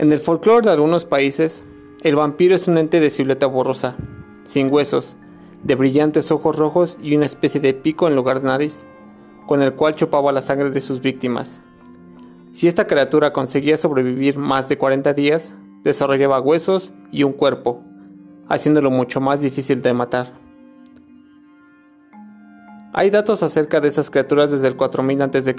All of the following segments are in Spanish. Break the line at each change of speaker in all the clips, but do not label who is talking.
En el folclore de algunos países, el vampiro es un ente de silueta borrosa, sin huesos, de brillantes ojos rojos y una especie de pico en lugar de nariz, con el cual chupaba la sangre de sus víctimas. Si esta criatura conseguía sobrevivir más de 40 días, desarrollaba huesos y un cuerpo, haciéndolo mucho más difícil de matar. Hay datos acerca de esas criaturas desde el 4000 a.C.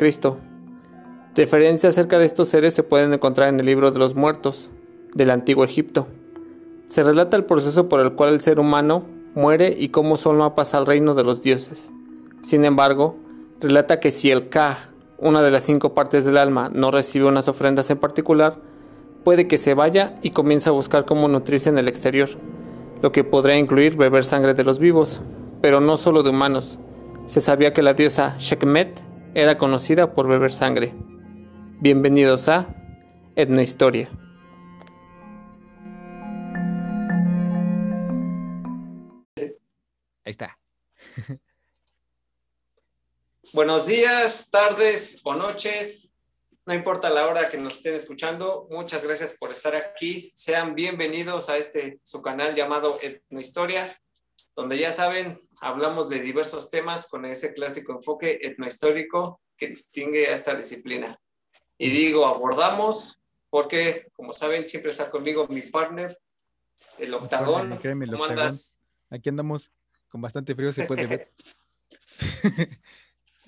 Referencias acerca de estos seres se pueden encontrar en el libro de los muertos del antiguo Egipto. Se relata el proceso por el cual el ser humano muere y cómo solo pasa al reino de los dioses. Sin embargo, relata que si el Ka, una de las cinco partes del alma, no recibe unas ofrendas en particular, puede que se vaya y comience a buscar cómo nutrirse en el exterior, lo que podría incluir beber sangre de los vivos, pero no solo de humanos. Se sabía que la diosa Sekhmet era conocida por beber sangre. Bienvenidos a Etnohistoria.
Ahí está.
Buenos días, tardes o noches. No importa la hora que nos estén escuchando. Muchas gracias por estar aquí. Sean bienvenidos a este su canal llamado Etnohistoria, donde ya saben, hablamos de diversos temas con ese clásico enfoque etnohistórico que distingue a esta disciplina. Y digo, abordamos porque, como saben, siempre está conmigo mi partner, el octagón. ¿Cómo andas?
Aquí andamos con bastante frío, se puede ver.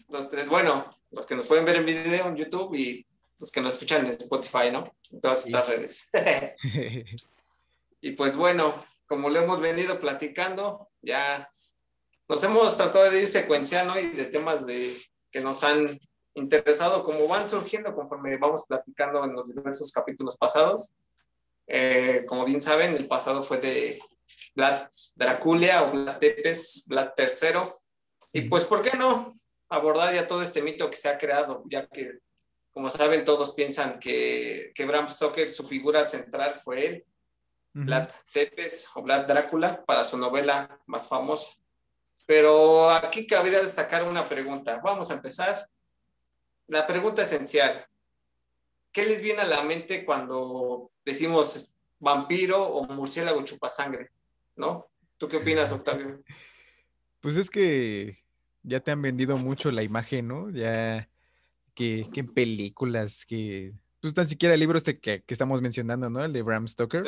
los tres, bueno, los que nos pueden ver en video en YouTube y los que nos escuchan en Spotify, ¿no? En todas estas redes. y pues bueno, como lo hemos venido platicando, ya nos hemos tratado de ir secuenciando y de temas de, que nos han interesado, como van surgiendo conforme vamos platicando en los diversos capítulos pasados. Eh, como bien saben, el pasado fue de Vlad Draculia o Vlad Tepes, Vlad III. Y pues, ¿por qué no? abordar ya todo este mito que se ha creado, ya que, como saben, todos piensan que, que Bram Stoker, su figura central fue él, Vlad Tepes o Vlad Drácula, para su novela más famosa. Pero aquí cabría destacar una pregunta. Vamos a empezar. La pregunta esencial. ¿Qué les viene a la mente cuando decimos vampiro o murciélago chupasangre? ¿No? ¿Tú qué opinas, Octavio?
Pues es que ya te han vendido mucho la imagen, ¿no? Ya que, en películas, que pues tan siquiera el libro este que, estamos mencionando, ¿no? El de Bram Stoker.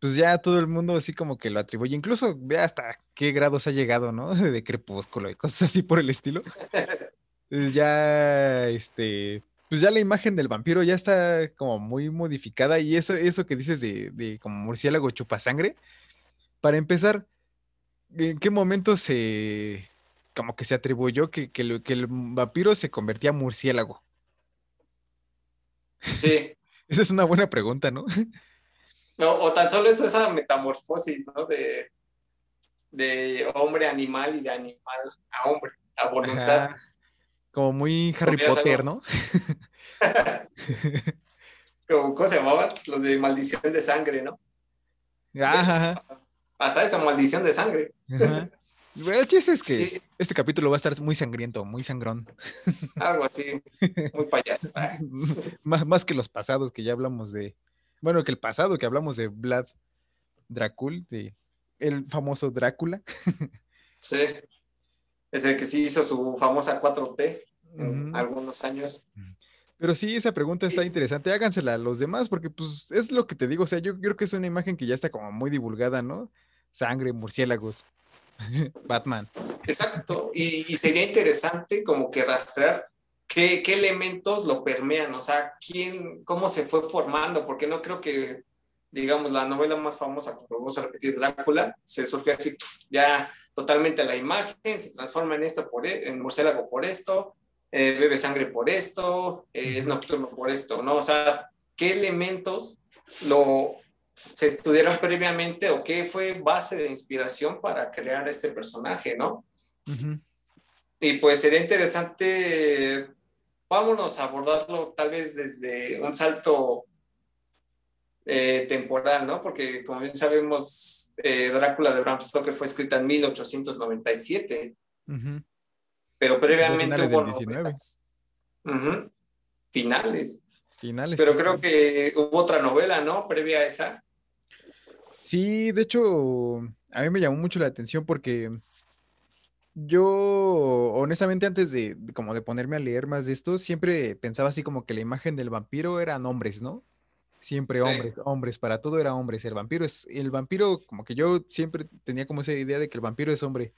Pues ya todo el mundo así como que lo atribuye, incluso ve hasta qué grados ha llegado, ¿no? De crepúsculo y cosas así por el estilo. ya, este, pues ya la imagen del vampiro ya está como muy modificada y eso, eso que dices de, de como murciélago chupasangre, para empezar, ¿en qué momento se, como que se atribuyó que, que, el vampiro se convertía en murciélago.
Sí.
Esa es una buena pregunta, ¿no?
No, o tan solo es esa metamorfosis, ¿no? De, de hombre a animal y de animal a hombre, a voluntad.
Como muy Harry Potter, ¿no?
¿Cómo se llamaban? Los de maldición de sangre, ¿no? Ajá. Hasta, hasta esa maldición de sangre. Ajá.
el chiste es que este capítulo va a estar muy sangriento, muy sangrón.
Algo así, muy payaso.
más, que los pasados que ya hablamos de. Bueno, que el pasado que hablamos de Vlad Dracul, de el famoso Drácula.
sí. Es el que sí hizo su famosa 4T en algunos años.
Pero sí, esa pregunta está interesante. Hágansela a los demás, porque pues es lo que te digo. O sea, yo creo que es una imagen que ya está como muy divulgada, ¿no? Sangre, murciélagos. Batman.
Exacto, y, sería interesante como que rastrear qué, elementos lo permean, o sea, quién, cómo se fue formando, porque no creo que, digamos, la novela más famosa, como vamos a repetir, Drácula, se surgió así, ya totalmente la imagen, se transforma en esto, por, e, en murciélago por esto, eh, bebe sangre por esto, eh, es nocturno por esto, ¿no? O sea, ¿qué elementos lo, se estudiaron previamente o qué fue base de inspiración para crear este personaje, ¿no? Y pues sería interesante, vámonos a abordarlo tal vez desde un salto eh, temporal, ¿no? Porque como bien sabemos, eh, Drácula de Bram Stoker fue escrita en 1897, pero previamente hubo novelas. Finales.
Finales.
Pero creo que hubo otra novela, ¿no? Previa a esa.
Sí, de hecho, a mí me llamó mucho la atención porque yo, honestamente, antes de, como de ponerme a leer más de esto, siempre pensaba así como que la imagen del vampiro eran hombres, ¿no? Siempre hombres, hombres, para todo era hombres. El vampiro es, el vampiro, como que yo siempre tenía como esa idea de que el vampiro es hombre.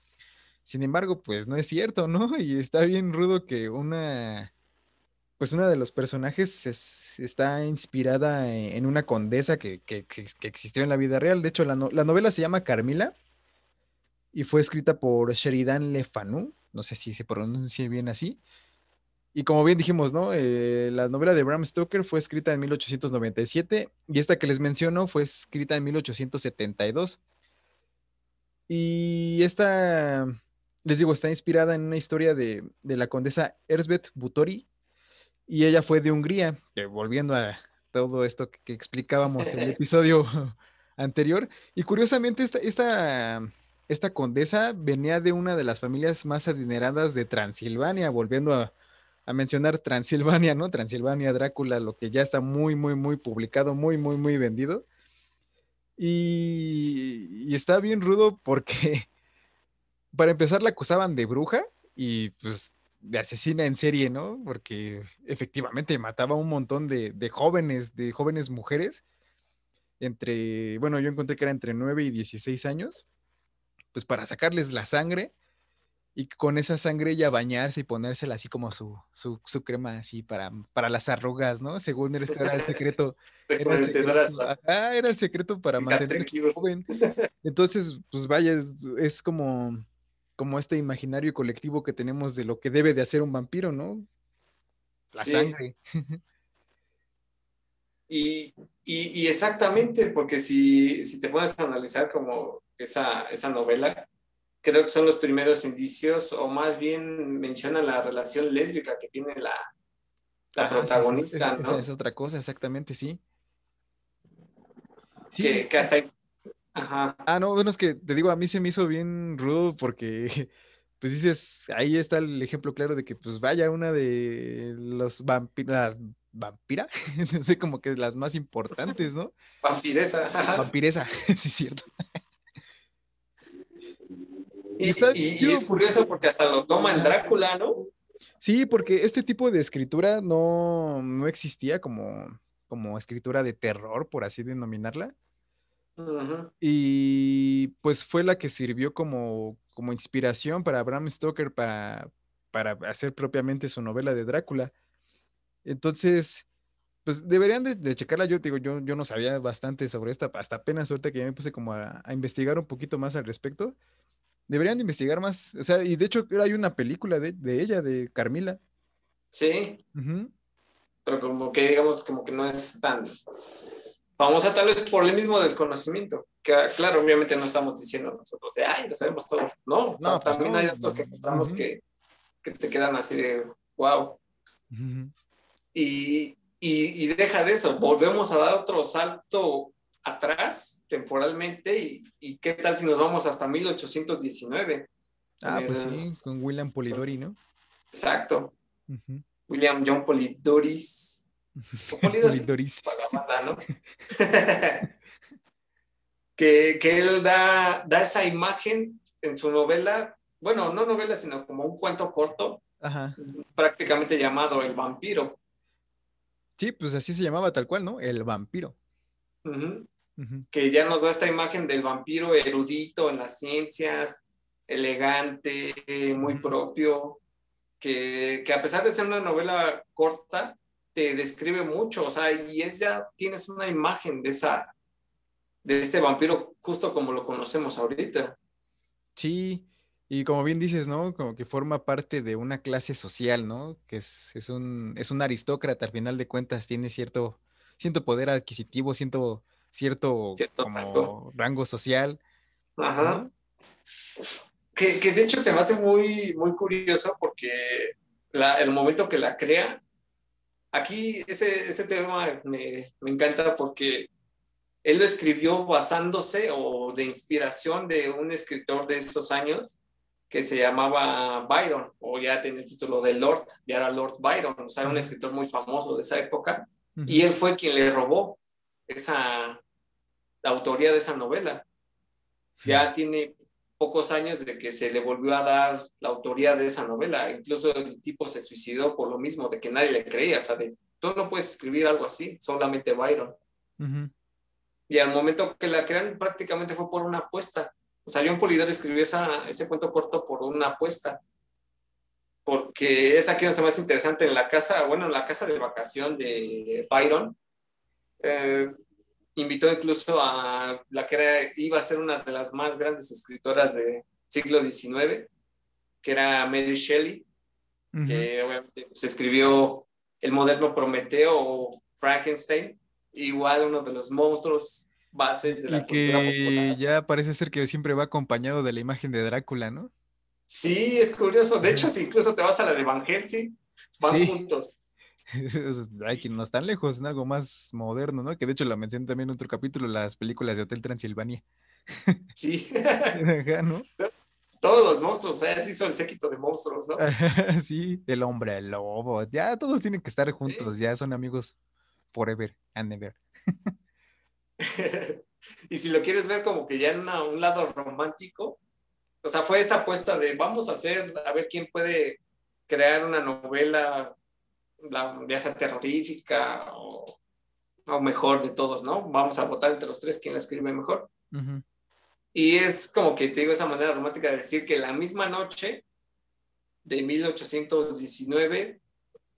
Sin embargo, pues no es cierto, ¿no? Y está bien rudo que una, pues una de los personajes está inspirada en, una condesa que, existió en la vida real. De hecho, la, la novela se llama Carmila y fue escrita por Sheridan Le Fanu, no sé si se pronuncia bien así. Y como bien dijimos, ¿no? Eh, la novela de Bram Stoker fue escrita en 1897 y esta que les menciono fue escrita en 1872. Y esta, les digo, está inspirada en una historia de, la condesa Erzbet Butori y ella fue de Hungría, volviendo a todo esto que, explicábamos en el episodio anterior. Y curiosamente esta, esta esta condesa venía de una de las familias más adineradas de Transilvania, volviendo a, mencionar Transilvania, ¿no? Transilvania, Drácula, lo que ya está muy, muy, muy publicado, muy, muy, muy vendido. Y, está bien rudo porque, para empezar, la acusaban de bruja y pues de asesina en serie, ¿no? Porque efectivamente mataba un montón de, de jóvenes, de jóvenes mujeres, entre, bueno, yo encontré que era entre 9 y 16 años pues para sacarles la sangre y con esa sangre ya bañarse y ponérsela así como su, su, su crema así para, para las arrugas, ¿no? Según era, era el secreto. Era el secreto, era el secreto para mantenerse joven. Entonces, pues vaya, es, como, como este imaginario colectivo que tenemos de lo que debe de hacer un vampiro, ¿no? La sangre.
Y, y, y, exactamente, porque si, si te pones a analizar como esa, esa novela, creo que son los primeros indicios, o más bien menciona la relación lésbica que tiene la, la protagonista,
es,
¿no?
Es, otra cosa, exactamente, sí.
Que, que, hasta... Ajá.
Ah, no, bueno, es que te digo, a mí se me hizo bien rudo porque, pues dices, ahí está el ejemplo claro de que, pues vaya, una de los vampiros, vampira, no sé, como que las más importantes, ¿no?
Vampiresa.
Vampiresa, sí es cierto.
Y, es curioso porque hasta lo toma en Drácula, ¿no?
Sí, porque este tipo de escritura no, existía como, como escritura de terror, por así denominarla. Y pues fue la que sirvió como, como inspiración para Bram Stoker para, para hacer propiamente su novela de Drácula. Entonces, pues deberían de, checarla. Yo digo, yo, yo no sabía bastante sobre esta, hasta apenas ahorita que ya me puse como a, a investigar un poquito más al respecto. Deberían investigar más. O sea, y de hecho hay una película de, ella, de Carmila.
Sí. Pero como que digamos, como que no es tan famosa tal vez por el mismo desconocimiento. Que claro, obviamente no estamos diciendo nosotros de, ay, lo sabemos todo. No, no pues también hay datos que encontramos que, te quedan así de, wow. y, y, y deja de eso, volvemos a dar otro salto atrás temporalmente y, qué tal si nos vamos hasta 1819.
Ah, pues sí, con William Polidori, ¿no?
Exacto. William John Polidoris. Polidoris. ¿no? que, él da, da esa imagen en su novela, bueno, no novela, sino como un cuento corto, prácticamente llamado El vampiro.
Sí, pues así se llamaba tal cual, ¿no? El vampiro
que ya nos da esta imagen del vampiro erudito en las ciencias, elegante, muy propio, que, a pesar de ser una novela corta, te describe mucho, o sea, y es ya, tienes una imagen de esa, de este vampiro justo como lo conocemos ahorita.
Sí, y como bien dices, ¿no? Como que forma parte de una clase social, ¿no? Que es, es, un, es un aristócrata, al final de cuentas tiene cierto, cierto poder adquisitivo, cierto cierto, como rango social.
Ajá. Que, de hecho se me hace muy, muy curioso porque el momento que la crea, aquí ese, ese tema me, encanta porque él lo escribió basándose o de inspiración de un escritor de esos años que se llamaba Byron, o ya tenía el título de Lord, ya era Lord Byron, o sea, era un escritor muy famoso de esa época Y él fue quien le robó esa la autoría de esa novela. Ya tiene pocos años de que se le volvió a dar la autoría de esa novela. Incluso el tipo se suicidó por lo mismo, de que nadie le creía. O sea, de, tú no puedes escribir algo así, solamente Byron. Y al momento que la crean, prácticamente fue por una apuesta. O sea, John Polidor escribió esa, ese cuento corto por una apuesta. Porque es aquí donde se más interesante en la casa, bueno, en la casa de vacación de Byron. Eh, invitó incluso a la que era, iba a ser una de las más grandes escritoras del siglo XIX, que era Mary Shelley, que obviamente se escribió El moderno Prometeo o Frankenstein, igual uno de los monstruos bases de la cultura
popular. Ya parece ser que siempre va acompañado de la imagen de Drácula, ¿no?
Sí, es curioso. De hecho, si incluso te vas a la de Van Helsing, van juntos.
Hay que no están lejos, en algo más moderno, ¿no? Que de hecho la mencioné también en otro capítulo, las películas de Hotel Transilvania.
Sí. Todos los monstruos, ¿eh? así son el séquito de monstruos, ¿no?
sí, el hombre, el lobo, ya todos tienen que estar juntos, ya son amigos forever and never.
y si lo quieres ver como que ya en un lado romántico, o sea, fue esa apuesta de vamos a hacer, a ver quién puede crear una novela la, ya sea terrorífica o, mejor de todos, ¿no? Vamos a votar entre los tres quién la escribe mejor. Y es como que te digo esa manera romántica de decir que la misma noche de 1819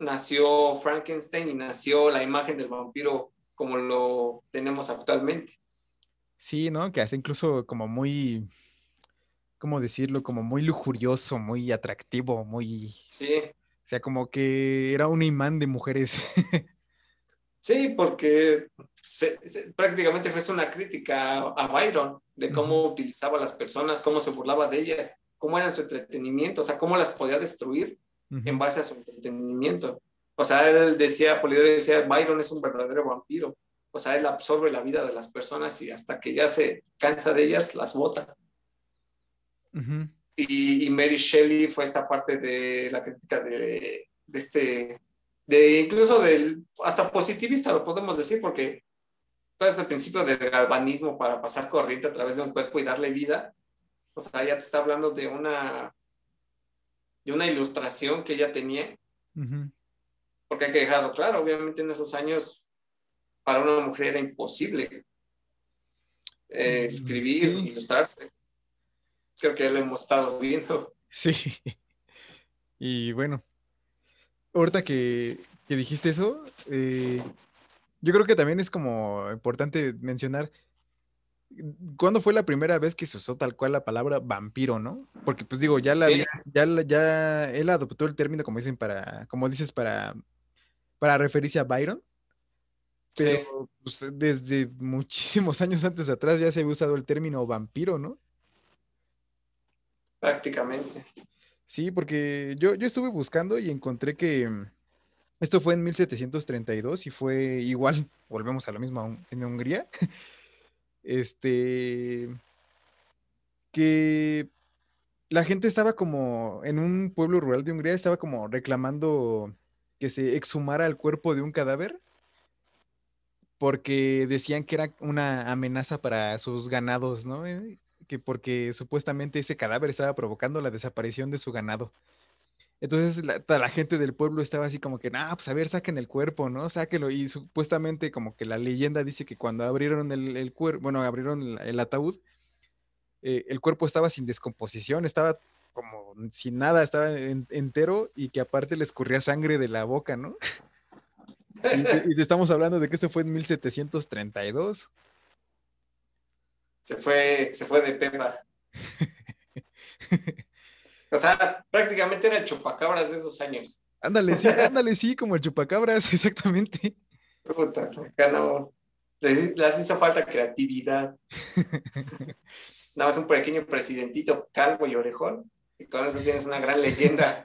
nació Frankenstein y nació la imagen del vampiro como lo tenemos actualmente.
Sí, ¿no? Que hace incluso como muy, ¿cómo decirlo? Como muy lujurioso, muy atractivo, muy...
Sí
sea, como que era un imán de mujeres.
Sí, porque prácticamente fue una crítica a, Byron de cómo utilizaba a las personas, cómo se burlaba de ellas, cómo era su entretenimiento, o sea, cómo las podía destruir en base a su entretenimiento. O sea, él decía, Polidoro decía, Byron es un verdadero vampiro. O sea, él absorbe la vida de las personas y hasta que ya se cansa de ellas, las bota. Y, Mary Shelley fue esta parte de la crítica de, este, de incluso del, hasta positivista lo podemos decir, porque todo ese principio del galvanismo para pasar corriente a través de un cuerpo y darle vida, o sea, ya te está hablando de una, de una ilustración que ella tenía, porque hay que dejarlo claro, obviamente en esos años para una mujer era imposible eh, mm, escribir, ilustrarse creo que ya lo hemos estado viendo.
Sí. Y bueno, ahorita que, dijiste eso, eh, yo creo que también es como importante mencionar ¿Cuándo fue la primera vez que se usó tal cual la palabra vampiro, no? Porque pues digo, ya la, ya, ya él adoptó el término, como dicen, para, como dices, para, para referirse a Byron. Pero pues, desde muchísimos años antes atrás ya se había usado el término vampiro, ¿no?
Prácticamente.
Sí, porque yo, yo estuve buscando y encontré que mm, esto fue en 1732 y fue igual, volvemos a lo mismo, en Hungría. Este, que la gente estaba como en un pueblo rural de Hungría, estaba como reclamando que se exhumara el cuerpo de un cadáver porque decían que era una amenaza para sus ganados, ¿no? Que porque supuestamente ese cadáver estaba provocando la desaparición de su ganado. Entonces la, la gente del pueblo estaba así como que, ah, pues a ver, saquen el cuerpo, ¿no? Sáquenlo. Y supuestamente como que la leyenda dice que cuando abrieron el, cuerpo, bueno, abrieron el, ataúd, eh, el cuerpo estaba sin descomposición, estaba como sin nada, estaba entero y que aparte le escurría sangre de la boca, ¿no? y, y, estamos hablando de que esto fue en 1732
se fue, se fue de pena. o sea, prácticamente era el chupacabras de esos años.
Ándale, sí, ándale, sí, como el chupacabras, exactamente.
Puta, no. Les, hizo falta creatividad. Nada más un pequeño presidentito calvo y orejón. Y con eso tienes una gran leyenda.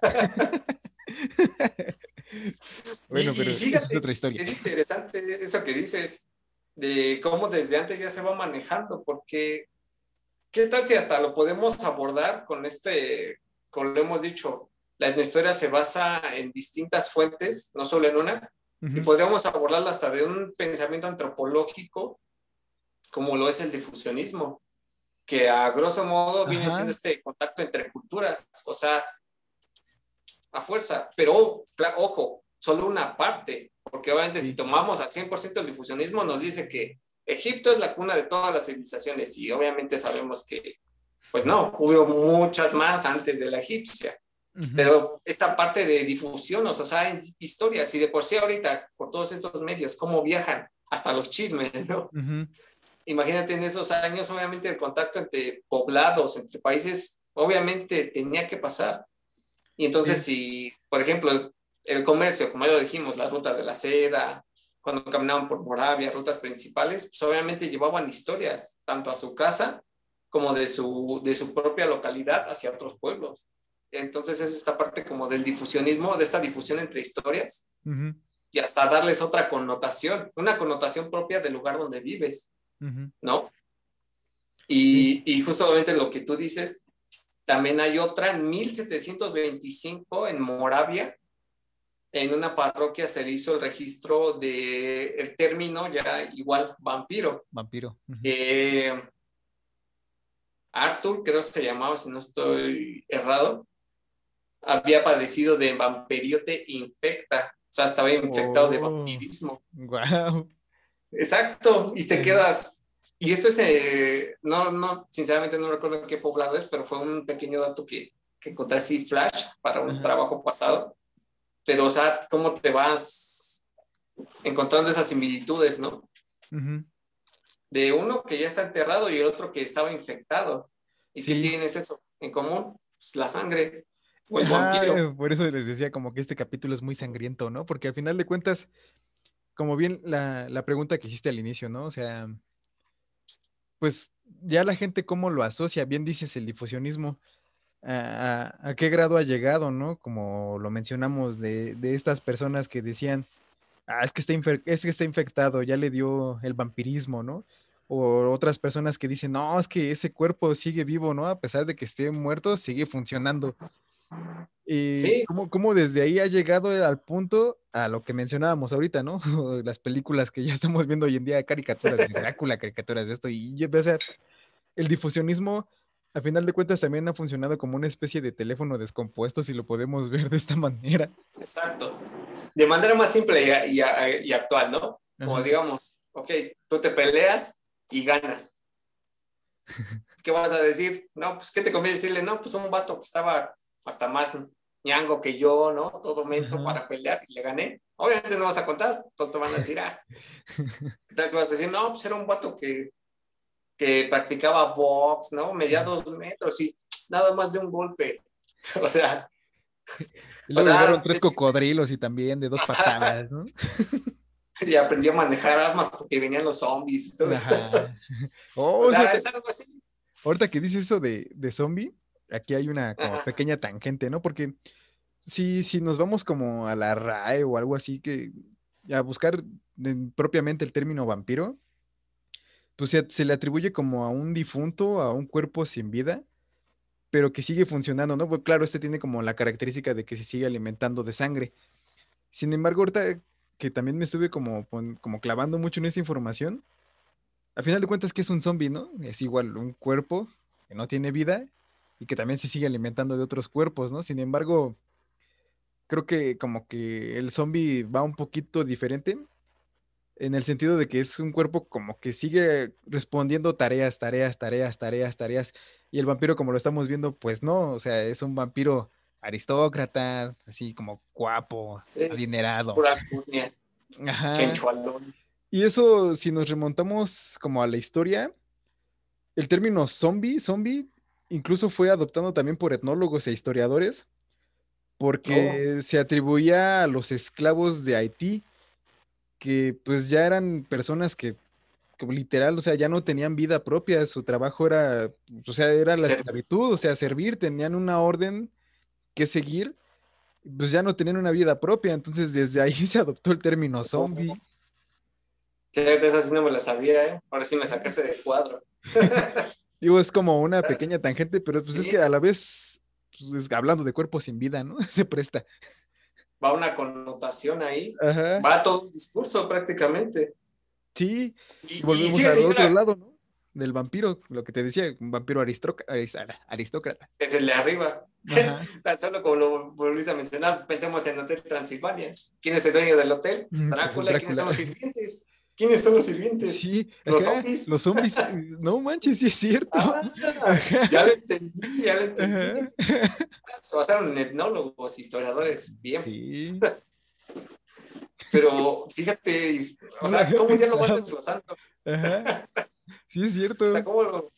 bueno, pero es otra historia.
Es interesante eso que dices de cómo desde antes ya se va manejando, porque ¿qué tal si hasta lo podemos abordar con este, como lo hemos dicho, la historia se basa en distintas fuentes, no solo en una, Y podríamos abordarlo hasta de un pensamiento antropológico, como lo es el difusionismo, que a grosso modo viene siendo este contacto entre culturas, o sea, a fuerza, pero ojo, solo una parte, porque obviamente si tomamos al 100% el difusionismo nos dice que Egipto es la cuna de todas las civilizaciones y obviamente sabemos que, pues no, hubo muchas más antes de la egipcia. Pero esta parte de difusión, o sea, historias, y de por sí ahorita, por todos estos medios, cómo viajan, hasta los chismes, ¿no? Imagínate en esos años, obviamente el contacto entre poblados, entre países, obviamente tenía que pasar. Y entonces, si, por ejemplo, el comercio, como ya lo dijimos, la ruta de la seda, cuando caminaban por Moravia, rutas principales, pues obviamente llevaban historias, tanto a su casa como de su, de su propia localidad hacia otros pueblos. Entonces es esta parte como del difusionismo, de esta difusión entre historias y hasta darles otra connotación, una connotación propia del lugar donde vives, ¿no? Y, y justamente lo que tú dices, también hay otra en 1725 en Moravia, en una parroquia se hizo el registro del el término ya igual vampiro.
Vampiro.
Eh, Arthur, creo que se llamaba, si no estoy errado, había padecido de vamperiote infecta, o sea, estaba infectado de oh. vampirismo.
Wow.
Exacto, y te quedas. Y esto es, eh, no, no, sinceramente no recuerdo qué poblado es, pero fue un pequeño dato que, que encontré así flash para un trabajo pasado. Pero, o sea, cómo te vas encontrando esas similitudes, ¿no? De uno que ya está enterrado y el otro que estaba infectado. ¿Y qué tienes eso en común? Pues la sangre.
por eso les decía como que este capítulo es muy sangriento, ¿no? Porque al final de cuentas, como bien la, la pregunta que hiciste al inicio, ¿no? O sea, pues ya la gente cómo lo asocia, bien dices el difusionismo, a, a, qué grado ha llegado, ¿no? Como lo mencionamos de, de estas personas que decían, ah, es que, está es que está infectado, ya le dio el vampirismo, ¿no? O otras personas que dicen, no, es que ese cuerpo sigue vivo, ¿no? A pesar de que esté muerto, sigue funcionando. Y cómo, desde ahí ha llegado al punto a lo que mencionábamos ahorita, ¿no? Las películas que ya estamos viendo hoy en día, caricaturas de Drácula, caricaturas de esto, y yo, o sea, el difusionismo, a final de cuentas, también ha funcionado como una especie de teléfono descompuesto, si lo podemos ver de esta manera.
Exacto. De manera más simple y, y, actual, ¿no? Como digamos, ok, tú te peleas y ganas. ¿Qué vas a decir? No, pues, ¿qué te conviene decirle? No, pues un vato que estaba hasta más ñango que yo, ¿no? Todo menso para pelear y le gané. Obviamente no vas a contar, entonces te van a decir, ah, ¿qué tal si vas a decir? No, pues era un vato que, que practicaba box, ¿no? Medía dos metros y nada más de un golpe. o sea.
Y luego o tres cocodrilos y también de dos patadas, ¿no?
y aprendí a manejar armas porque venían los zombies y todo esto.
Oh, o sea, es algo así. Ahorita que dices eso de, de zombie, aquí hay una pequeña tangente, ¿no? Porque si, si nos vamos como a la RAE o algo así, que a buscar propiamente el término vampiro, pues se, le atribuye como a un difunto, a un cuerpo sin vida, pero que sigue funcionando, ¿no? Pues claro, este tiene como la característica de que se sigue alimentando de sangre. Sin embargo, ahorita que también me estuve como, como clavando mucho en esta información, al final de cuentas que es un zombie, ¿no? Es igual un cuerpo que no tiene vida y que también se sigue alimentando de otros cuerpos, ¿no? Sin embargo, creo que como que el zombie va un poquito diferente en el sentido de que es un cuerpo como que sigue respondiendo tareas, tareas, tareas, tareas, tareas, y el vampiro como lo estamos viendo, pues no, o sea, es un vampiro aristócrata, así como guapo, adinerado. Ajá. Y eso, si nos remontamos como a la historia, el término zombie, zombie incluso fue adoptado también por etnólogos e historiadores, porque oh. se atribuía a los esclavos de Haití, que pues ya eran personas que, literal, o sea, ya no tenían vida propia, su trabajo era, o sea, era la esclavitud, o sea, servir, tenían una orden que seguir, pues ya no tenían una vida propia, entonces desde ahí se adoptó el término zombie.
Esa sí no me la sabía, ¿eh? Ahora sí me sacaste de cuadro.
Digo, es como una pequeña tangente, pero pues es que a la vez, pues, hablando de cuerpos sin vida, ¿no? Se presta.
Va una connotación ahí, va todo un discurso prácticamente.
Sí, y, volvemos al otro lado, ¿no? Del vampiro, lo que te decía, un vampiro aristócrata.
Es el de arriba. Tan solo como lo volviste a mencionar, pensemos en Hotel Transilvania. ¿Quién es el dueño del hotel? Mm, Drácula. ¿Quiénes son los sirvientes? ¿Quiénes son los sirvientes?
Sí, los zombies. Los zombies. No manches, sí es cierto. Ah,
ya lo entendí, ya lo entendí. Se basaron en etnólogos, historiadores, bien. Sí. Pero fíjate, o sea, ¿cómo ya lo vas desglosando?
Sí, es cierto.
O sea, ¿cómo,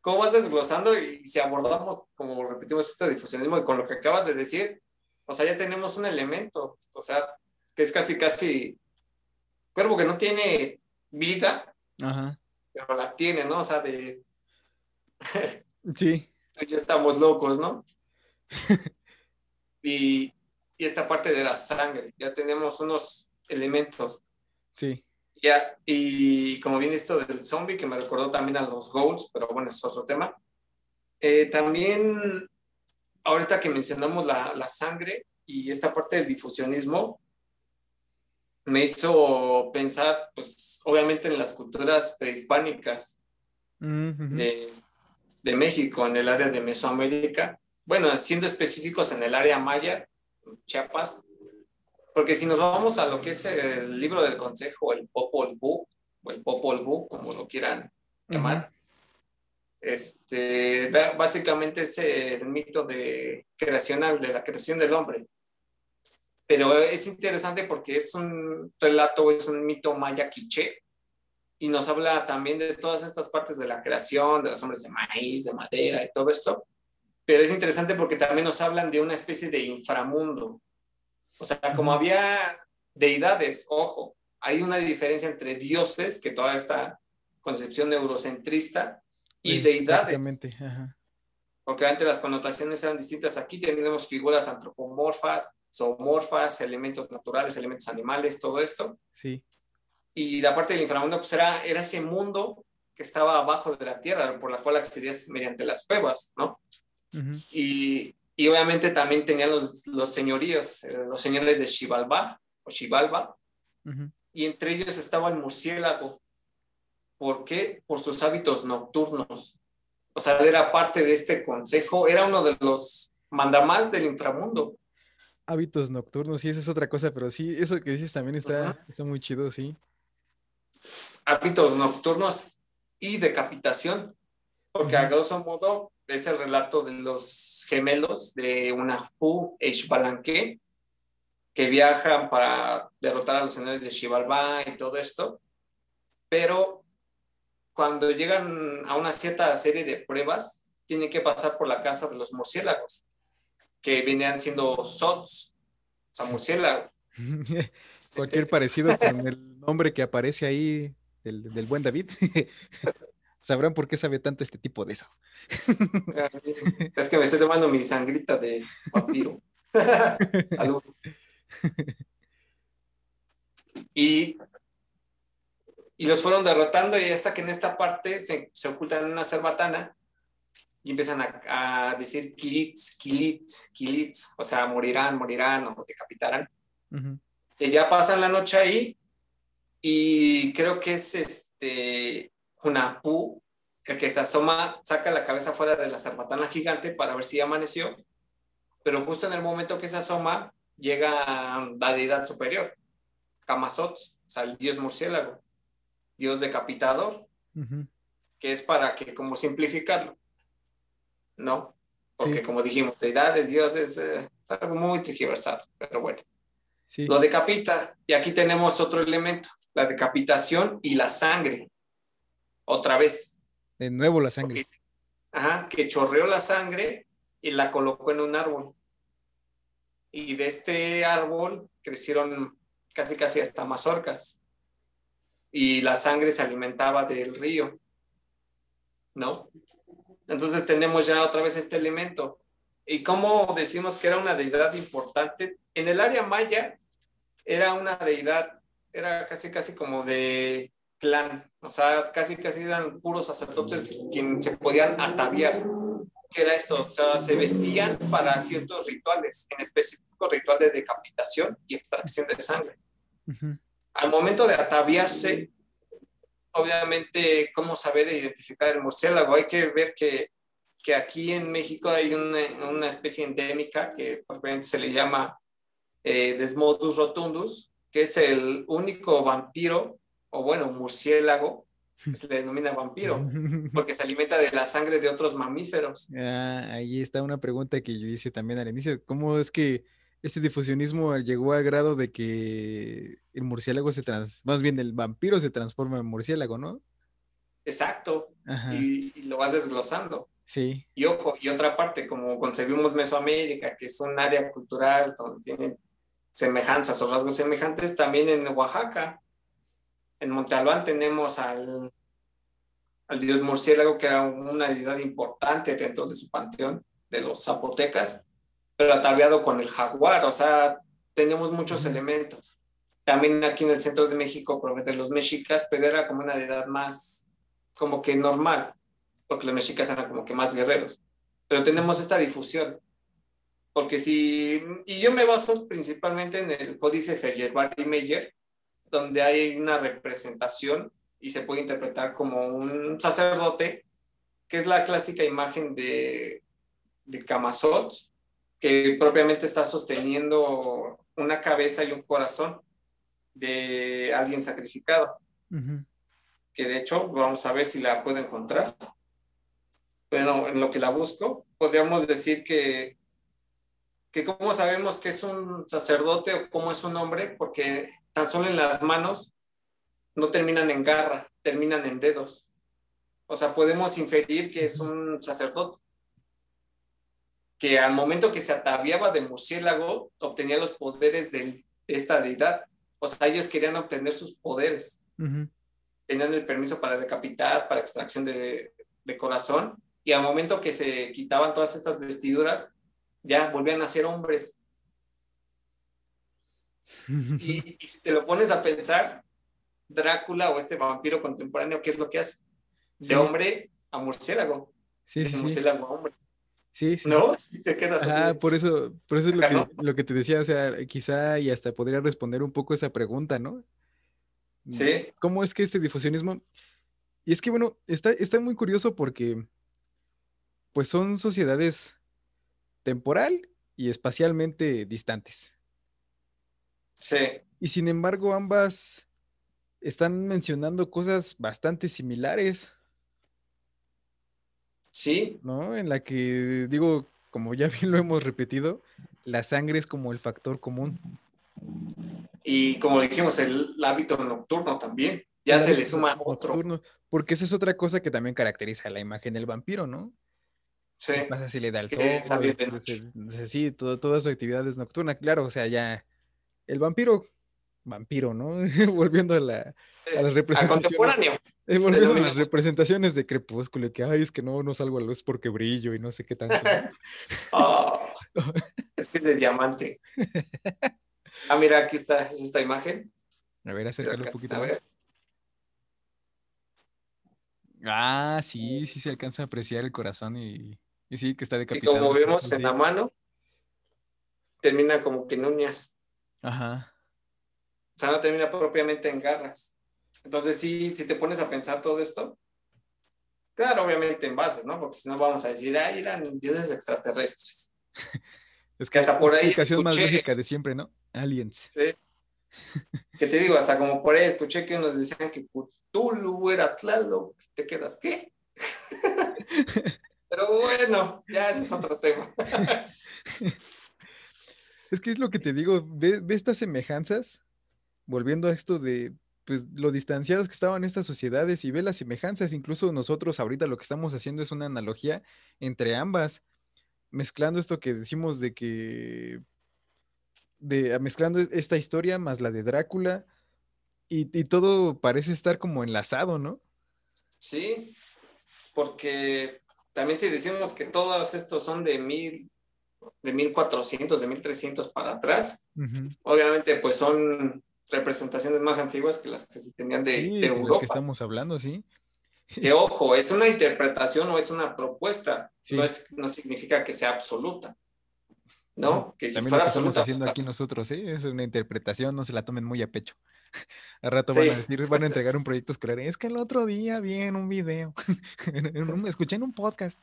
¿cómo vas desglosando? Y si abordamos, como repetimos, este difusionismo y con lo que acabas de decir, o sea, ya tenemos un elemento, o sea, que es casi, casi cuerpo que no tiene vida, pero la tiene, ¿no? O sea, de...
sí.
Ya estamos locos, ¿no? y, y esta parte de la sangre, ya tenemos unos elementos.
Sí.
Ya, y como bien esto del zombie, que me recordó también a los Goals, pero bueno, es otro tema. Eh, también, ahorita que mencionamos la, la, sangre y esta parte del difusionismo, me hizo pensar, pues, obviamente en las culturas prehispánicas de, de, México, en el área de Mesoamérica. Bueno, siendo específicos en el área maya, Chiapas, porque si nos vamos a lo que es el libro del consejo, el Popol Vuh, o el Popol Vuh, como lo quieran llamar, este, básicamente es el mito de creacional, de la creación del hombre pero es interesante porque es un relato, es un mito maya quiché y nos habla también de todas estas partes de la creación, de los hombres de maíz, de madera y todo esto. Pero es interesante porque también nos hablan de una especie de inframundo. O sea, como había deidades, ojo, hay una diferencia entre dioses, que toda esta concepción eurocentrista, y deidades. Porque antes las connotaciones eran distintas. Aquí tenemos figuras antropomorfas, zoomorfas, elementos naturales, elementos animales, todo esto.
Sí.
Y la parte del inframundo, pues era, era ese mundo que estaba abajo de la tierra, por la cual accedías mediante las cuevas, ¿no? y, y, obviamente también tenían los, los señoríos, eh, los señores de Xibalba o Xibalba, y entre ellos estaba el murciélago. ¿Por qué? Por sus hábitos nocturnos. O sea, era parte de este consejo, era uno de los mandamás del inframundo
hábitos nocturnos, y esa es otra cosa, pero sí, eso que dices también está, está muy chido, sí.
Hábitos nocturnos y decapitación, porque a grosso modo es el relato de los gemelos de una Fu Balanque que viajan para derrotar a los señores de Xibalbá y todo esto, pero cuando llegan a una cierta serie de pruebas, tienen que pasar por la casa de los murciélagos que venían siendo Sots, o sea, murciélago.
Cualquier parecido con el nombre que aparece ahí del, del buen David. Sabrán por qué sabe tanto este tipo de eso.
es que me estoy tomando mi sangrita de vampiro. y, y los fueron derrotando y hasta que en esta parte se, se ocultan en una cerbatana y empiezan a, decir kilits, kilits, kilits, o sea, morirán, morirán o decapitarán. Y ya pasan la noche ahí y creo que es este una pu que, se asoma, saca la cabeza fuera de la zarbatana gigante para ver si amaneció, pero justo en el momento que se asoma llega la deidad superior, Kamazot, o sea, el dios murciélago, dios decapitador, que es para que, como simplificarlo, ¿no? Porque como dijimos, deidades, dioses, eh, es algo muy tergiversado, pero bueno. Lo decapita y aquí tenemos otro elemento, la decapitación y la sangre. Otra vez.
De nuevo la sangre.
ajá, que chorreó la sangre y la colocó en un árbol. Y de este árbol crecieron casi casi hasta mazorcas. Y la sangre se alimentaba del río. ¿No? Entonces tenemos ya otra vez este elemento. ¿Y cómo decimos que era una deidad importante? En el área maya era una deidad, era casi casi como de clan, o sea, casi casi eran puros sacerdotes quienes se podían ataviar. que era esto, o sea, se vestían para ciertos rituales, en específico ritual de decapitación y extracción de sangre. Al momento de ataviarse, obviamente, ¿cómo saber identificar el murciélago? Hay que ver que, que aquí en México hay una, una especie endémica que se le llama eh, Desmodus rotundus, que es el único vampiro, o bueno, murciélago, que se le denomina vampiro, porque se alimenta de la sangre de otros mamíferos.
Ah, ahí está una pregunta que yo hice también al inicio. ¿Cómo es que este difusionismo llegó a grado de que el murciélago se trans, más bien el vampiro se transforma en murciélago, ¿no?
Exacto. Y, lo vas desglosando.
Sí.
Y ojo, y otra parte, como concebimos Mesoamérica, que es un área cultural donde tienen semejanzas o rasgos semejantes, también en Oaxaca, en Monte Albán tenemos al, al dios murciélago, que era una deidad importante dentro de su panteón de los zapotecas pero ataviado con el jaguar, o sea, tenemos muchos elementos. También aquí en el centro de México, de los mexicas, pero era como una edad más, como que normal, porque los mexicas eran como que más guerreros. Pero tenemos esta difusión, porque si, y yo me baso principalmente en el códice Feyerabend Meyer, donde hay una representación y se puede interpretar como un sacerdote, que es la clásica imagen de, de Camazotz, que propiamente está sosteniendo una cabeza y un corazón de alguien sacrificado. Que de hecho, vamos a ver si la puedo encontrar. Bueno, en lo que la busco, podríamos decir que, que cómo sabemos que es un sacerdote o cómo es un hombre, porque tan solo en las manos no terminan en garra, terminan en dedos. O sea, podemos inferir que es un sacerdote que al momento que se ataviaba de murciélago obtenía los poderes de esta deidad. O sea, ellos querían obtener sus poderes. Tenían el permiso para decapitar, para extracción de, corazón, y al momento que se quitaban todas estas vestiduras, ya volvían a ser hombres. y, si te lo pones a pensar, Drácula o este vampiro contemporáneo, ¿qué es lo que hace? De hombre a murciélago.
Sí, de
murciélago a hombre.
Sí, sí.
¿No? Si te quedas
así. por eso, por eso es lo que, te decía, o sea, quizá y hasta podría responder un poco esa pregunta, ¿no?
Sí.
¿Cómo es que este difusionismo? Y es que, bueno, está, está muy curioso porque, pues son sociedades temporal y espacialmente distantes.
Sí.
Y sin embargo, ambas están mencionando cosas bastante similares.
Sí.
¿No? En la que, digo, como ya bien lo hemos repetido, la sangre es como el factor común.
Y como dijimos, el, hábito nocturno también. Ya se le suma otro.
porque esa es otra cosa que también caracteriza la imagen del vampiro, ¿no?
Sí.
¿Qué pasa si le da el sol? Sí, todo, toda su actividad es nocturna. Claro, o sea, ya el vampiro vampiro, ¿no? volviendo a, la, a las representaciones.
contemporáneo.
Eh, volviendo a las representaciones de Crepúsculo, que ay, es que no, no salgo a luz porque brillo y no sé qué tanto.
Oh, es que es de diamante. Ah, mira, aquí está, es esta imagen.
A ver, acércalo un poquito más. Ah, sí, sí se alcanza a apreciar el corazón y, y sí, que está decapitado.
Y como vemos en la mano, termina como que en uñas.
Ajá
sea, no termina propiamente en garras. Entonces, sí, si te pones a pensar todo esto, claro, obviamente en bases, ¿no? Porque si no vamos a decir, ah, eran dioses extraterrestres.
Es que hasta por ahí. Explicación más lógica de siempre, ¿no? Aliens.
Sí. que te digo, hasta como por ahí escuché que nos decían que Cthulhu era Tlaloc, te quedas, ¿qué? Pero bueno, ya ese es otro tema.
es que es lo que te digo, ve, ve estas semejanzas volviendo a esto de pues, lo distanciados que estaban estas sociedades y ve las semejanzas, incluso nosotros ahorita lo que estamos haciendo es una analogía entre ambas, mezclando esto que decimos de que, de, mezclando esta historia más la de Drácula y, y todo parece estar como enlazado, ¿no?
Sí, porque también si decimos que todos estos son de mil, de 1400, de 1300 para atrás, obviamente pues son representaciones más antiguas que las que se tenían de,
sí,
de Europa.
que estamos hablando, sí.
Que ojo, es una interpretación o es una propuesta, no, es, no significa que sea absoluta. ¿No?
Que si También fuera lo que estamos haciendo aquí nosotros, ¿sí? Es una interpretación, no se la tomen muy a pecho. Al rato van a decir, van a entregar un proyecto escolar. Es que el otro día vi en un video, escuché en un podcast.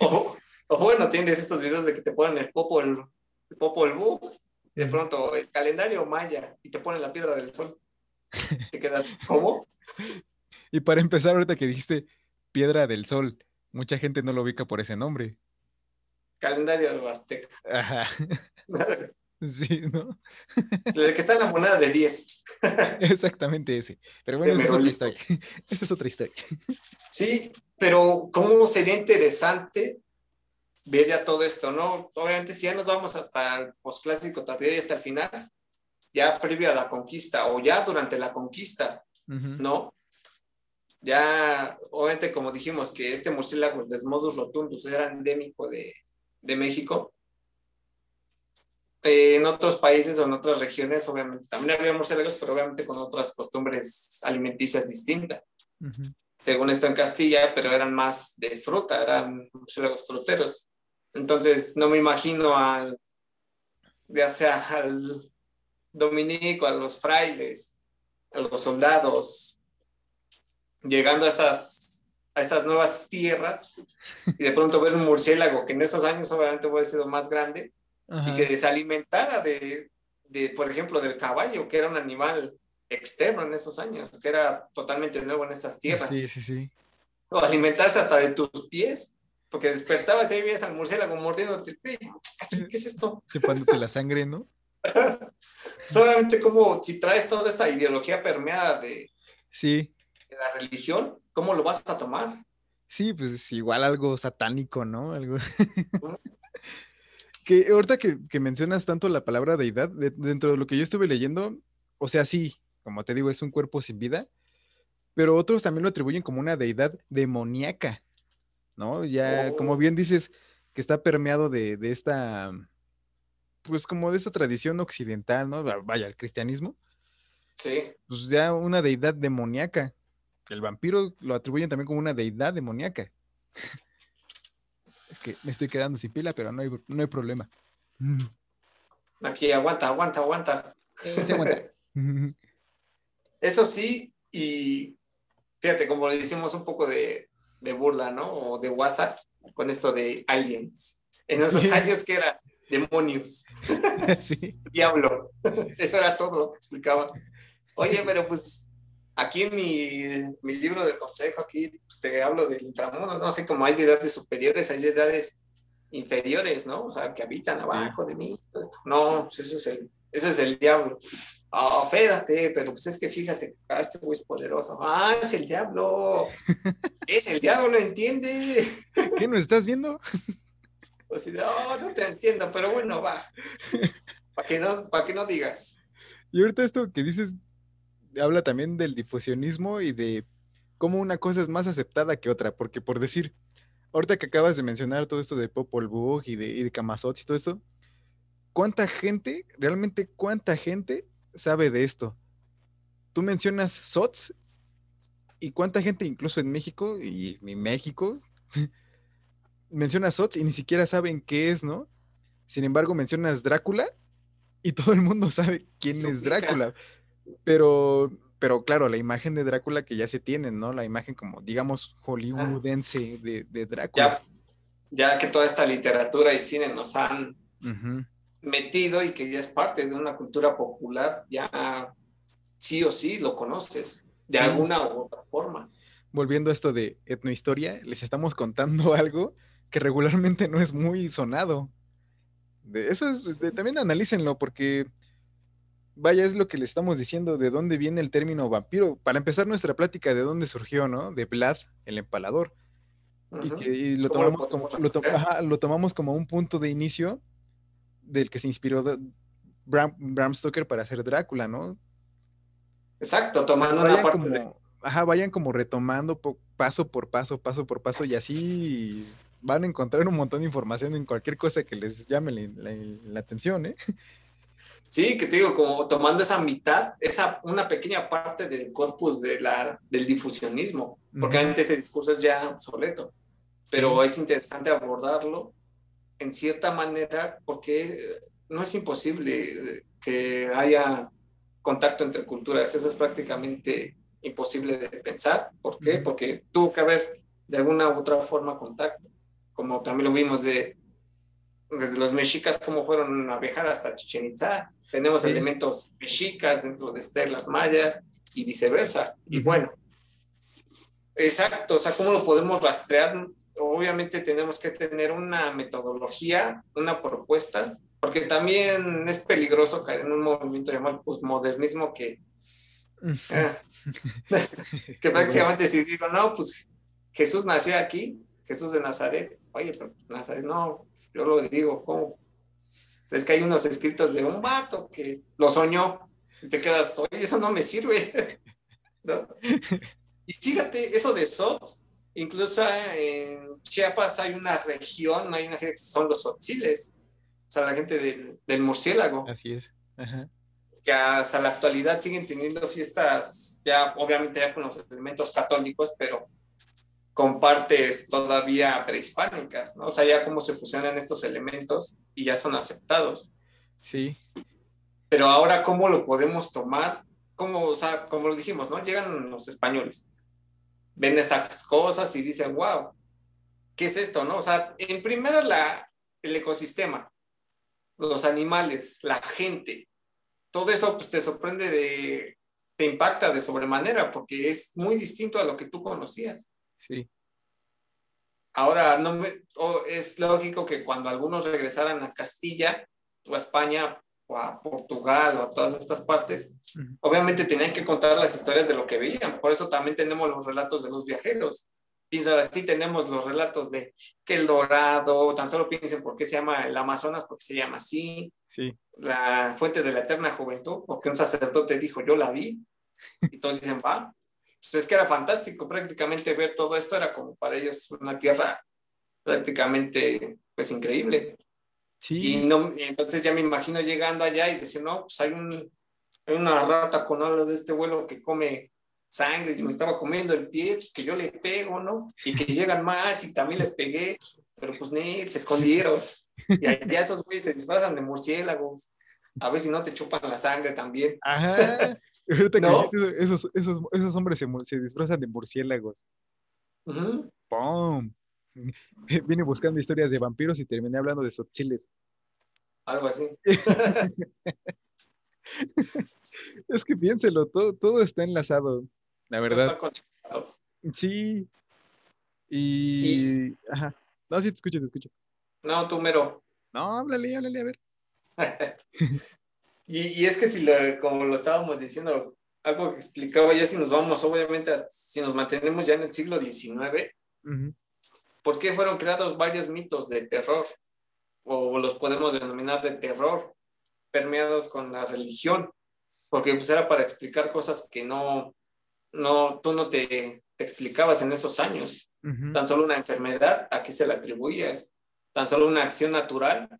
o, bueno, tienes estos videos de que te ponen el popo, el, popo, el y de pronto el calendario maya, y te ponen la piedra del sol. Te quedas, ¿cómo?
Y para empezar, ahorita que dijiste piedra del sol, mucha gente no lo ubica por ese nombre.
Calendario azteca.
Ajá. Sí, ¿no?
El que está en la moneda de 10.
Exactamente ese. Pero bueno, esa es, otra historia. esa es otra historia.
Sí, pero ¿cómo sería interesante ver ya todo esto, no? Obviamente, si ya nos vamos hasta el posclásico tardío y hasta el final, ya previo a la conquista o ya durante la conquista, ¿no? Ya, obviamente, como dijimos, que este murciélago Desmodus rotundus era endémico de, de México. Eh, en otros países o en otras regiones, obviamente, también había murciélagos, pero obviamente con otras costumbres alimenticias distintas. Según esto en Castilla, pero eran más de fruta, eran murciélagos fruteros. Entonces, no me imagino al, ya sea al dominico, a los frailes, a los soldados, llegando a estas, a estas nuevas tierras y de pronto ver un murciélago que en esos años obviamente hubiera sido más grande y que se alimentara de, de, por ejemplo, del caballo, que era un animal externo en esos años, que era totalmente nuevo en esas tierras.
Sí, sí, sí.
O alimentarse hasta de tus pies, porque despertabas y ahí veías al murciélago mordiendo el pie. ¿Qué es esto?
Chupándote la sangre, ¿no?
Solamente como si traes toda esta ideología permeada de,
sí.
de la religión, ¿cómo lo vas a tomar?
Sí, pues es igual algo satánico, ¿no? Algo. que ahorita que, que, mencionas tanto la palabra deidad, dentro de lo que yo estuve leyendo, o sea, sí, como te digo, es un cuerpo sin vida, pero otros también lo atribuyen como una deidad demoníaca, ¿no? Ya, como oh. bien dices, que está permeado de, de, esta, pues como de esta tradición occidental, ¿no? Vaya, el cristianismo.
Sí.
Pues ya una deidad demoníaca. El vampiro lo atribuyen también como una deidad demoníaca. Es que me estoy quedando sin pila, pero no hay, no hay problema.
Aquí, aguanta, aguanta, aguanta. Eso sí, y fíjate, como le hicimos un poco de, de, burla, ¿no? O de WhatsApp con esto de aliens. En esos años que era demonios, diablo. Eso era todo lo que explicaba. Oye, pero pues aquí en mi, mi, libro de consejo, aquí pues, te hablo del inframundo, no sé, como hay deidades superiores, hay deidades inferiores, ¿no? O sea, que habitan abajo de mí. Todo esto. No, pues eso es el, eso es el diablo. Ah, oh, espérate, pero pues es que fíjate, ah, este güey es poderoso. Ah, es el diablo. es el diablo, lo entiende.
¿Qué no estás viendo?
Pues no, no te entiendo, pero bueno, va. Para que, no, para que no digas.
Y ahorita esto que dices habla también del difusionismo y de cómo una cosa es más aceptada que otra, porque por decir, ahorita que acabas de mencionar todo esto de Popol Vuh y de, y de y todo esto, ¿cuánta gente, realmente cuánta gente sabe de esto? Tú mencionas SOTS y cuánta gente incluso en México y en México menciona SOTS y ni siquiera saben qué es, ¿no? Sin embargo, mencionas Drácula y todo el mundo sabe quién es Drácula. Pero, pero claro, la imagen de Drácula que ya se tiene, ¿no? La imagen como, digamos, hollywoodense de, de, Drácula.
Ya, ya, que toda esta literatura y cine nos han metido y que ya es parte de una cultura popular, ya sí o sí lo conoces, de alguna u otra forma.
Volviendo a esto de etnohistoria, les estamos contando algo que regularmente no es muy sonado. De eso es, también analícenlo, porque vaya, es lo que le estamos diciendo, de dónde viene el término vampiro. Para empezar nuestra plática, de dónde surgió, ¿no? De Vlad, el empalador. Y, que, lo, tomamos como, lo, tomamos como un punto de inicio del que se inspiró Bram, Stoker para hacer Drácula, ¿no?
Exacto, tomando una parte de...
Ajá, vayan como retomando paso por paso, paso por paso, y así van a encontrar un montón de información en cualquier cosa que les llame la, la atención, ¿eh?
Sí, que te digo, como tomando esa mitad, esa una pequeña parte del corpus de la, del difusionismo, porque antes ese discurso es ya obsoleto, pero es interesante abordarlo en cierta manera porque no es imposible que haya contacto entre culturas, eso es prácticamente imposible de pensar. ¿Por qué? Porque tuvo que haber de alguna u otra forma contacto, como también lo vimos de desde los mexicas, cómo fueron a viajar hasta Chichen Itza. Tenemos elementos mexicas dentro de estelas mayas y viceversa. Y bueno, exacto, o sea, ¿cómo lo podemos rastrear? Obviamente tenemos que tener una metodología, una propuesta, porque también es peligroso caer en un movimiento llamado postmodernismo que, eh, que prácticamente si digo, no, pues Jesús nació aquí, Jesús de Nazaret, oye, pero Nazaret, no, yo lo digo, ¿cómo? Es que hay unos escritos de un vato que lo soñó y te quedas, oye, eso no me sirve. Y fíjate, eso de SOTS, incluso en Chiapas hay una región, hay una gente que son los Otziles, o sea, la gente del, del murciélago.
Así es.
Que hasta la actualidad siguen teniendo fiestas, ya obviamente ya con los elementos católicos, pero con partes todavía prehispánicas, ¿no? O sea, ya cómo se fusionan estos elementos y ya son aceptados.
Sí.
Pero ahora, ¿cómo lo podemos tomar? Como, o sea, como lo dijimos, ¿no? Llegan los españoles, ven estas cosas y dicen, wow, ¿qué es esto, no? O sea, en primera la, el ecosistema, los animales, la gente, todo eso pues te sorprende de, te impacta de sobremanera porque es muy distinto a lo que tú conocías.
Sí.
Ahora, no es lógico que cuando algunos regresaran a Castilla o a España o a Portugal o a todas estas partes, obviamente tenían que contar las historias de lo que veían. Por eso también tenemos los relatos de los viajeros. Pienso así, tenemos los relatos de que el Dorado, tan solo piensen por qué se llama el Amazonas, porque se llama así.
Sí.
La fuente de la eterna juventud, porque un sacerdote dijo, yo la vi. Y todos dicen, va, pues es que era fantástico prácticamente ver todo esto, era como para ellos una tierra prácticamente pues increíble.
Sí.
Y, no, entonces ya me imagino llegando allá y decir, no, pues hay, un, hay una rata con alas de este vuelo que come sangre y me estaba comiendo el pie, pues, que yo le pego, ¿no? Y que llegan más y también les pegué, pero pues ni se escondieron. Y allá esos güeyes se disfrazan de murciélagos. A ver si no te chupan la sangre también.
Ajá. esos, esos, esos, hombres se, se, disfrazan de murciélagos. ¡Pum! Vine buscando historias de vampiros y terminé hablando de sotziles.
Algo así.
es que piénselo, todo, todo está enlazado, la verdad. Sí. Y... Ajá. No, sí, te escucho, te escucho.
No, tú mero.
No, háblale, háblale, a ver.
Y, es que si lo, como lo estábamos diciendo, algo que explicaba ya si nos vamos, obviamente, si nos mantenemos ya en el siglo XIX, ¿por qué fueron creados varios mitos de terror? O los podemos denominar de terror, permeados con la religión, porque pues era para explicar cosas que no, no tú no te, explicabas en esos años. Tan solo una enfermedad, ¿a qué se la atribuías? Tan solo una acción natural,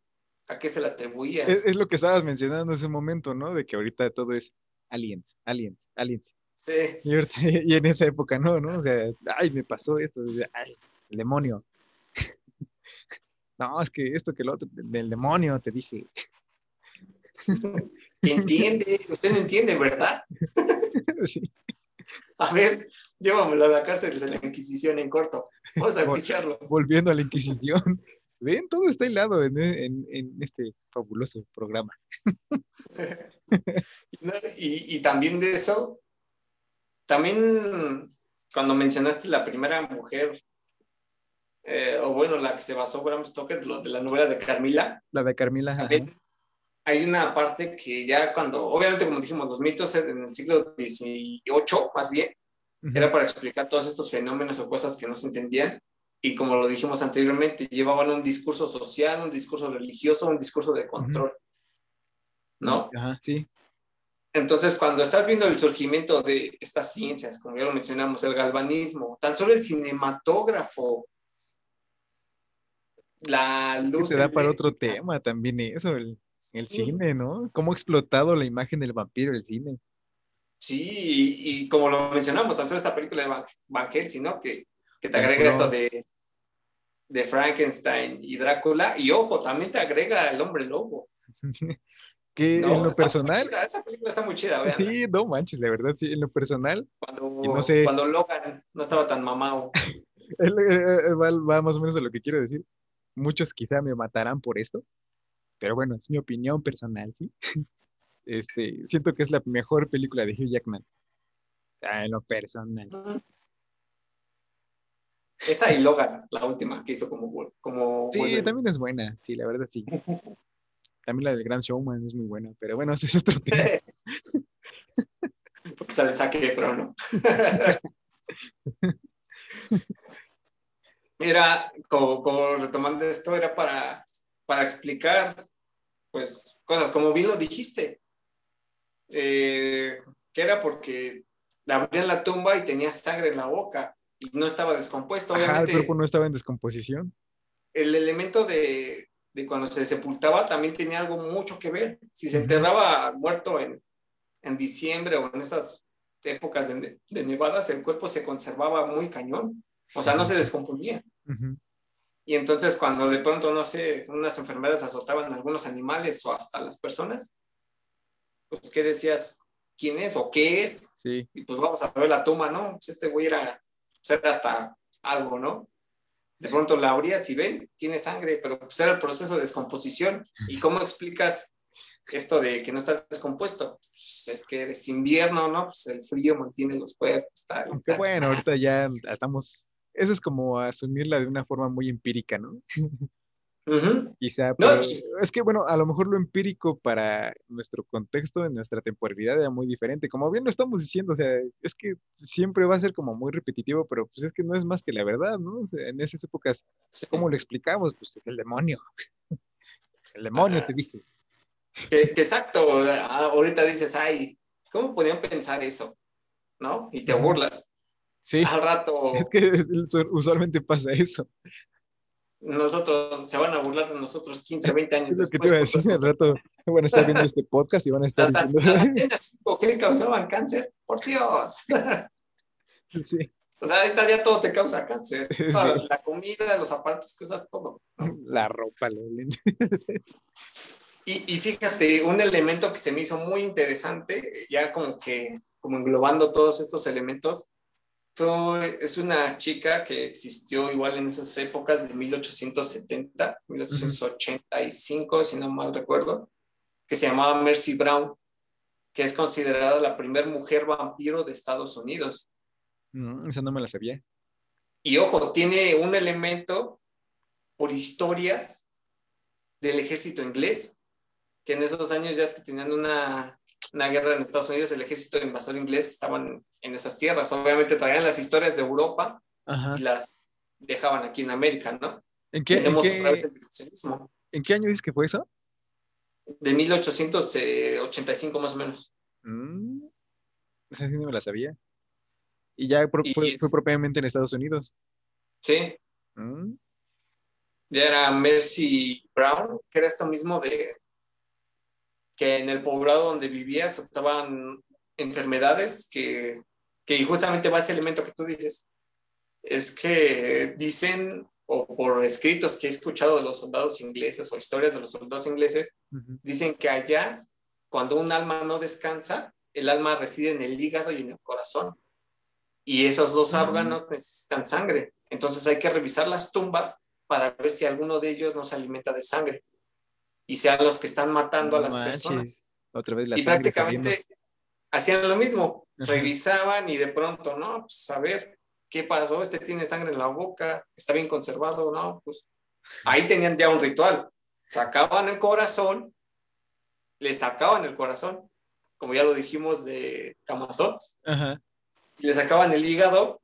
¿A qué se le atribuías?
Es, lo que estabas mencionando en ese momento, ¿no? De que ahorita todo es aliens, aliens, aliens.
Sí.
Y, en esa época no, ¿no? O sea, ay, me pasó esto, ay, el demonio. no, es que esto que lo otro, del demonio, te dije.
Entiende, usted no entiende, ¿verdad?
sí.
A ver, llévamelo a la cárcel de la Inquisición en corto. Vamos a iniciarlo.
Volviendo a la Inquisición. Ven, todo está hilado en, en, este fabuloso programa.
y, también de eso, también cuando mencionaste la primera mujer, eh, o bueno, la que se basó Bram Stoker, lo de la novela de Carmila.
La de Carmila.
hay una parte que ya cuando, obviamente como dijimos, los mitos en el siglo XVIII, más bien, era para explicar todos estos fenómenos o cosas que no se entendían y como lo dijimos anteriormente, llevaban un discurso social, un discurso religioso, un discurso de control. ¿No?
Ajá, sí.
Entonces, cuando estás viendo el surgimiento de estas ciencias, como ya lo mencionamos, el galvanismo, tan solo el cinematógrafo, la luz.
te da para otro tema también eso. El... El cine, ¿no? ¿Cómo ha explotado la imagen del vampiro el cine?
Sí, y, como lo mencionamos, tan solo esa película de Van, Van Helsing, ¿no? Que, que te agrega esto de, de Frankenstein y Drácula, y ojo, también te agrega el hombre lobo.
que en lo personal.
esa película está muy chida, vean.
Sí, no manches, la verdad, sí, en lo personal.
Cuando, no sé, cuando Logan no estaba tan mamado.
Eh, eh, va, va, más o menos a lo que quiero decir. Muchos quizá me matarán por esto, pero bueno, es mi opinión personal, ¿sí? Este, siento que es la mejor película de Hugh Jackman. Ah, en lo personal.
Esa y Logan, la última que hizo como. como
sí, también es buena, sí, la verdad sí. También la del Gran Showman es muy buena, pero bueno, ese es otro tema.
Porque sale saque de ¿no? Mira, como, retomando esto, era para, para explicar, pues, cosas como bien lo dijiste. Eh, que era porque la abrían la tumba y tenía sangre en la boca y no estaba descompuesto.
Obviamente, el cuerpo no estaba en descomposición.
El elemento de, de, cuando se sepultaba también tenía algo mucho que ver. Si se enterraba muerto en, en diciembre o en esas épocas de, de, nevadas, el cuerpo se conservaba muy cañón. O sea, no se descomponía. Y entonces cuando de pronto, no sé, unas enfermedades azotaban a algunos animales o hasta las personas, pues, ¿qué decías? ¿Quién es o qué es? Y pues vamos a ver la tumba, ¿no? Pues este güey era pues, hasta algo, ¿no? De pronto la abrías y ven, tiene sangre, pero pues era el proceso de descomposición. ¿Y cómo explicas esto de que no está descompuesto? Pues es que es invierno, ¿no? Pues el frío mantiene los cuerpos, tal.
Qué bueno, ahorita ya estamos, eso es como asumirla de una forma muy empírica, ¿no? Quizá, es que bueno, a lo mejor lo empírico para nuestro contexto, en nuestra temporalidad era muy diferente. Como bien lo estamos diciendo, o sea, es que siempre va a ser como muy repetitivo, pero pues es que no es más que la verdad, ¿no? en esas épocas, ¿cómo lo explicamos? Pues es el demonio. el demonio, te dije.
exacto, ahorita dices, ay, ¿cómo podían pensar eso? ¿No? Y te burlas.
Sí.
Al rato.
Es que usualmente pasa eso
nosotros, se van a burlar de nosotros 15, 20 años
es que te iba a decir al rato, van a estar viendo este podcast y van a estar
las, diciendo... Las antenas 5G causaban cáncer, por Dios.
Sí.
O sea, ahorita ya todo te causa cáncer. la comida, los aparatos que usas, todo.
La ropa, lo
y, y fíjate, un elemento que se me hizo muy interesante, ya como que, como englobando todos estos elementos, es una chica que existió igual en esas épocas de 1870, 1885, si no mal recuerdo, que se llamaba Mercy Brown, que es considerada la primera mujer vampiro de Estados Unidos.
No, esa no me la sabía.
Y ojo, tiene un elemento por historias del ejército inglés, que en esos años ya es que tenían una una guerra en Estados Unidos, el ejército invasor inglés estaban en esas tierras. Obviamente traían las historias de Europa y las dejaban aquí en América, ¿no?
¿En qué, Tenemos otra vez el ¿En qué año dices que fue eso?
De 1885 más o menos.
Mm, esa sí no me la sabía. ¿Y ya fue, propiamente en Estados Unidos?
Sí. Mm. Ya era Mercy Brown, que era esto mismo de que en el poblado donde vivía estaban enfermedades que, que justamente va ese elemento que tú dices. Es que dicen, o por escritos que he escuchado de los soldados ingleses o historias de los soldados ingleses, dicen que allá, cuando un alma no descansa, el alma reside en el hígado y en el corazón. Y esos dos órganos necesitan sangre. Entonces hay que revisar las tumbas para ver si alguno de ellos no se alimenta de sangre y sean los que están matando a las personas.
Otra vez
y prácticamente hacían lo mismo, revisaban y de pronto, no, pues a ver, ¿qué pasó? Este tiene sangre en la boca, está bien conservado, ¿no? Pues ahí tenían ya un ritual. Sacaban el corazón, le sacaban el corazón, como ya lo dijimos de Camazot, y le sacaban el hígado,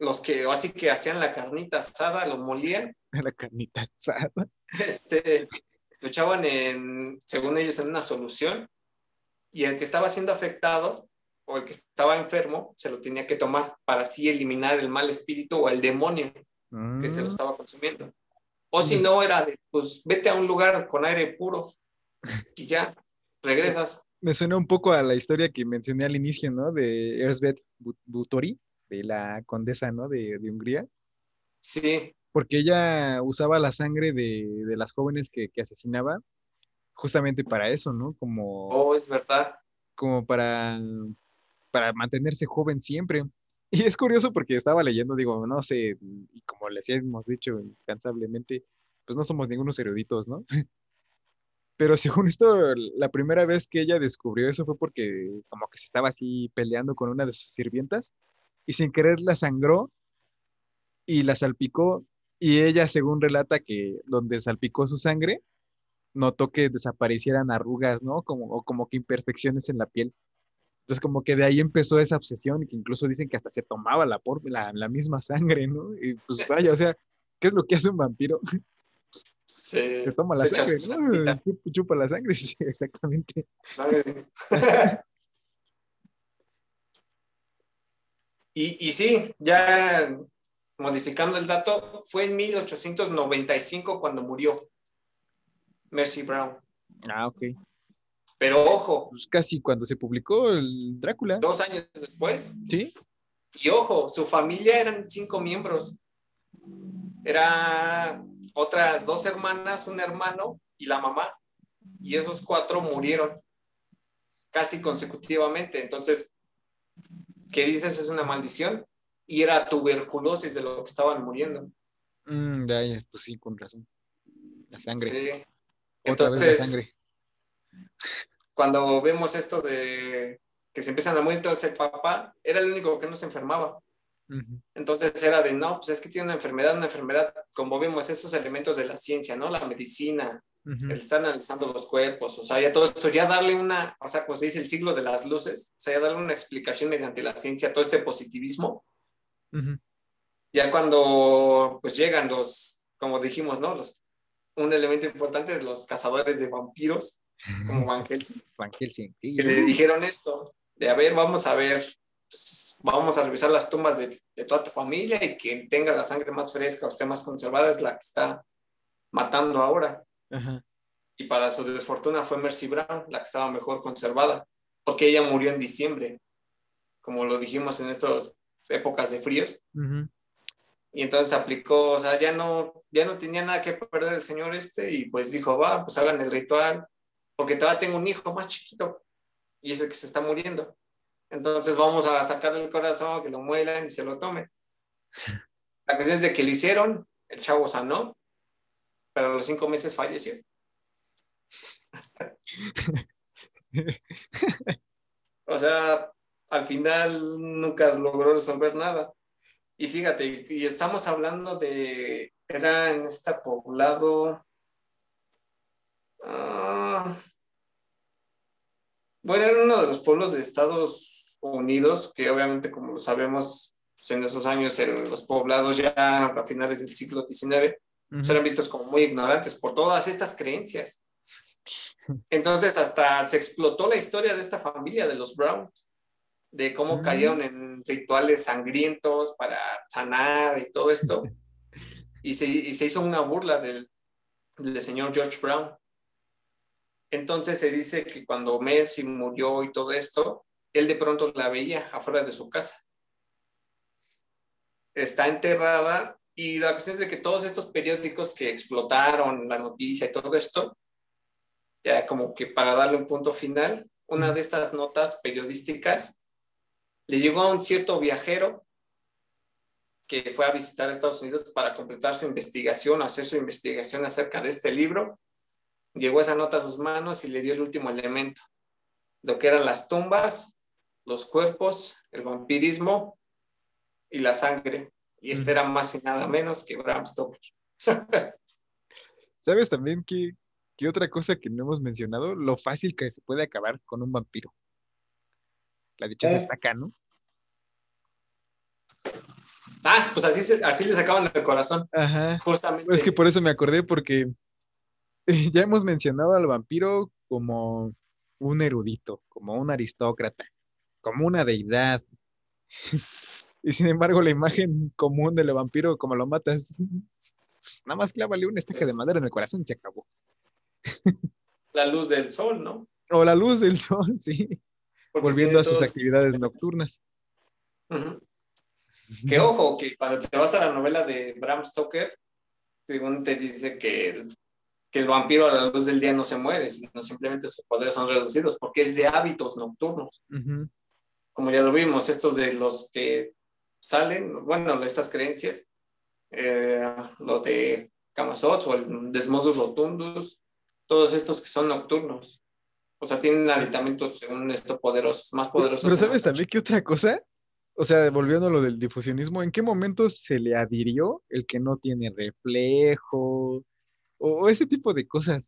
los que así que hacían la carnita asada, lo molían.
La carnita asada.
Este, lo echaban en, según ellos, en una solución y el que estaba siendo afectado o el que estaba enfermo se lo tenía que tomar para así eliminar el mal espíritu o el demonio que se lo mm. estaba consumiendo. O si no, era de, pues vete a un lugar con aire puro y ya, regresas.
Me suena un poco a la historia que mencioné al inicio, ¿no? De Erzbet Butori, de la condesa, ¿no? De, de Hungría.
Sí.
Porque ella usaba la sangre de, de las jóvenes que, que, asesinaba justamente para eso, ¿no? Como...
Oh, es verdad.
Como para, para mantenerse joven siempre. Y es curioso porque estaba leyendo, digo, no sé, y como les hemos dicho incansablemente, pues no somos ningunos eruditos, ¿no? Pero según esto, la primera vez que ella descubrió eso fue porque como que se estaba así peleando con una de sus sirvientas y sin querer la sangró y la salpicó y ella, según relata que donde salpicó su sangre, notó que desaparecieran arrugas, ¿no? Como, o como que imperfecciones en la piel. Entonces, como que de ahí empezó esa obsesión, que incluso dicen que hasta se tomaba la, por, la, la misma sangre, ¿no? Y pues vaya, o sea, ¿qué es lo que hace un vampiro?
se,
se, toma la sangre, ¿no? Chupa la sangre, sí, exactamente.
y, y sí, ya modificando el dato, fue en 1895 cuando murió Mercy Brown.
Ah, ok.
Pero ojo.
Pues casi cuando se publicó el Drácula.
Dos años después.
Sí.
Y ojo, su familia eran cinco miembros. Era otras dos hermanas, un hermano y la mamá. Y esos cuatro murieron casi consecutivamente. Entonces, ¿qué dices? Es una maldición. Y era tuberculosis de lo que estaban muriendo.
Mm, ya, pues sí, con razón. La sangre.
Sí.
Otra
Entonces,
la sangre.
cuando vemos esto de que se empiezan a morir, entonces el papá era el único que no se enfermaba. Entonces era de, no, pues es que tiene una enfermedad, una enfermedad, como vemos esos elementos de la ciencia, ¿no? La medicina,
Ujú.
el estar analizando los cuerpos, o sea, ya todo esto, ya darle una, o sea, como se dice, el siglo de las luces, o sea, ya darle una explicación mediante la ciencia, todo este positivismo, Ya cuando pues llegan los, como dijimos, ¿no? Los, un elemento importante de los cazadores de vampiros, como Van Helsing,
Van Helsing, sí.
que le dijeron esto, de a ver, vamos a ver, pues, vamos a revisar las tumbas de, de toda tu familia y quien tenga la sangre más fresca o esté más conservada es la que está matando ahora.
Ajá.
Y para su desfortuna fue Mercy Brown, la que estaba mejor conservada, porque ella murió en diciembre, como lo dijimos en estas épocas de fríos.
Ujú.
Y entonces aplicó, o sea, ya no, ya no tenía nada que perder el señor este y pues dijo, va, pues hagan el ritual, porque todavía tengo un hijo más chiquito y es el que se está muriendo. Entonces vamos a sacarle el corazón, que lo muelan y se lo tome. La cuestión es de que lo hicieron, el chavo sanó, pero a los cinco meses falleció. O sea, al final nunca logró resolver nada. Y fíjate, y estamos hablando de, era en este poblado, ah, bueno, era uno de los pueblos de Estados Unidos, que obviamente, como lo sabemos, pues, en esos años en los poblados ya a finales del siglo XIX, pues
Ujú.
eran vistos como muy ignorantes por todas estas creencias. Entonces, hasta se explotó la historia de esta familia, de los Brown, de cómo
Mm.
cayeron en rituales sangrientos para sanar y todo esto. Y se, y se hizo una burla del, del señor George Brown. Entonces se dice que cuando Mercy murió y todo esto, él de pronto la veía afuera de su casa. Está enterrada y la cuestión es de que todos estos periódicos que explotaron la noticia y todo esto, ya como que para darle un punto final, una de estas notas periodísticas le llegó a un cierto viajero que fue a visitar Estados Unidos para completar su investigación, hacer su investigación acerca de este libro. Llegó esa nota a sus manos y le dio el último elemento, lo que eran las tumbas, los cuerpos, el vampirismo y la sangre. Y este era más y nada menos que Bram Stoker.
¿Sabes también que, que otra cosa que no hemos mencionado? Lo fácil que se puede acabar con un vampiro. La dichosa
Eh.
estaca, ¿no?
Ah, pues así, se- así le sacaban el corazón,
Ajá.
justamente.
Es que por eso me acordé, porque ya hemos mencionado al vampiro como un erudito, como un aristócrata, como una deidad. Y sin embargo, la imagen común del vampiro, como lo matas, pues nada más clávale una estaca de madera en el corazón y se acabó.
la luz del sol, ¿no?
O la luz del sol, sí. Volviendo a sus actividades nocturnas.
Que ojo, que cuando te vas a la novela de Bram Stoker, según te dice que, que el vampiro a la luz del día no se muere, sino simplemente sus poderes son reducidos, porque es de hábitos nocturnos. Como ya lo vimos, estos de los que salen, bueno, estas creencias, eh, lo de Kamazots o el Desmodus Rotundus, todos estos que son nocturnos. O sea, tienen aditamentos, según esto, poderosos, más poderosos.
Pero ¿sabes también qué otra cosa? O sea, volviendo a lo del difusionismo, ¿en qué momento se le adhirió el que no tiene reflejo o, ese tipo de cosas?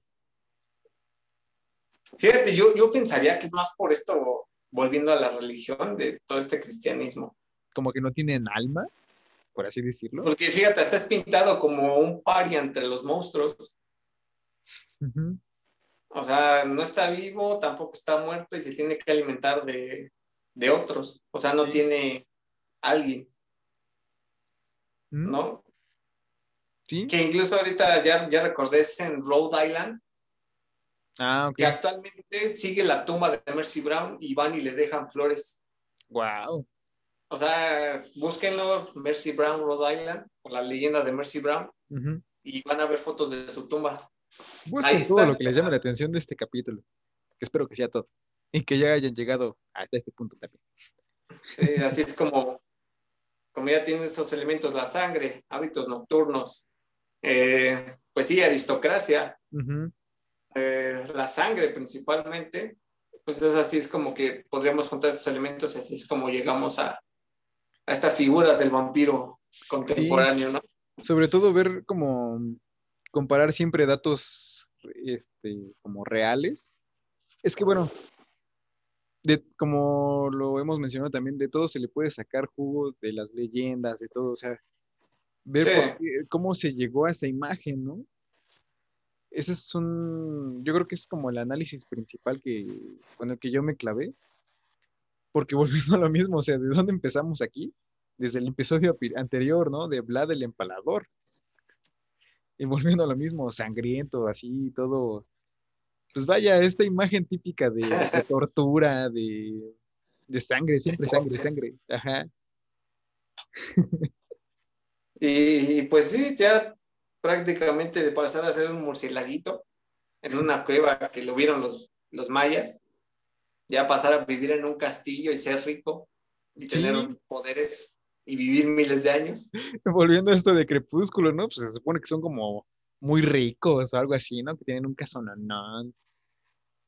Fíjate, yo, yo pensaría que es más por esto, volviendo a la religión de todo este cristianismo.
Como que no tienen alma, por así decirlo.
Porque fíjate, estás pintado como un paria entre los monstruos. O sea, no está vivo, tampoco está muerto y se tiene que alimentar de, otros. O sea, no tiene alguien. ¿Mm? ¿No? Sí. Que incluso ahorita ya, ya recordé es en Rhode Island. Ah, ok. Que actualmente sigue la tumba de Mercy Brown y van y le dejan flores. Wow. O sea, búsquenlo, Mercy Brown, Rhode Island, o la leyenda de Mercy Brown, y van a ver fotos de su tumba.
Busquen todo lo que les llame la atención de este capítulo, que espero que sea todo, y que ya hayan llegado hasta este punto también.
Sí, así es como, como ya tienen estos elementos, la sangre, hábitos nocturnos, eh, pues sí, aristocracia, eh, la sangre principalmente, pues es así, es como que podríamos juntar esos elementos y así es como llegamos a, a esta figura del vampiro contemporáneo, ¿no?
Sobre todo ver como comparar siempre datos este, como reales. Es que bueno, de, como lo hemos mencionado también, de todo se le puede sacar jugo de las leyendas, de todo, o sea, ver cómo se llegó a esa imagen, ¿no? Ese es un, yo creo que es como el análisis principal que, con el que yo me clavé, porque volviendo a lo mismo, o sea, ¿de dónde empezamos aquí? Desde el episodio anterior, ¿no? De Vlad el empalador. Y volviendo a lo mismo, sangriento, así, todo. Pues vaya, esta imagen típica de, tortura, de, sangre, siempre sangre, sangre. Ajá.
Y, pues sí, ya prácticamente de pasar a ser un murcielaguito en una cueva que lo vieron los, los mayas, ya pasar a vivir en un castillo y ser rico y tener poderes y vivir miles de años.
Volviendo a esto de Crepúsculo, ¿no? Pues se supone que son como muy ricos o algo así, ¿no? Que tienen un casononón.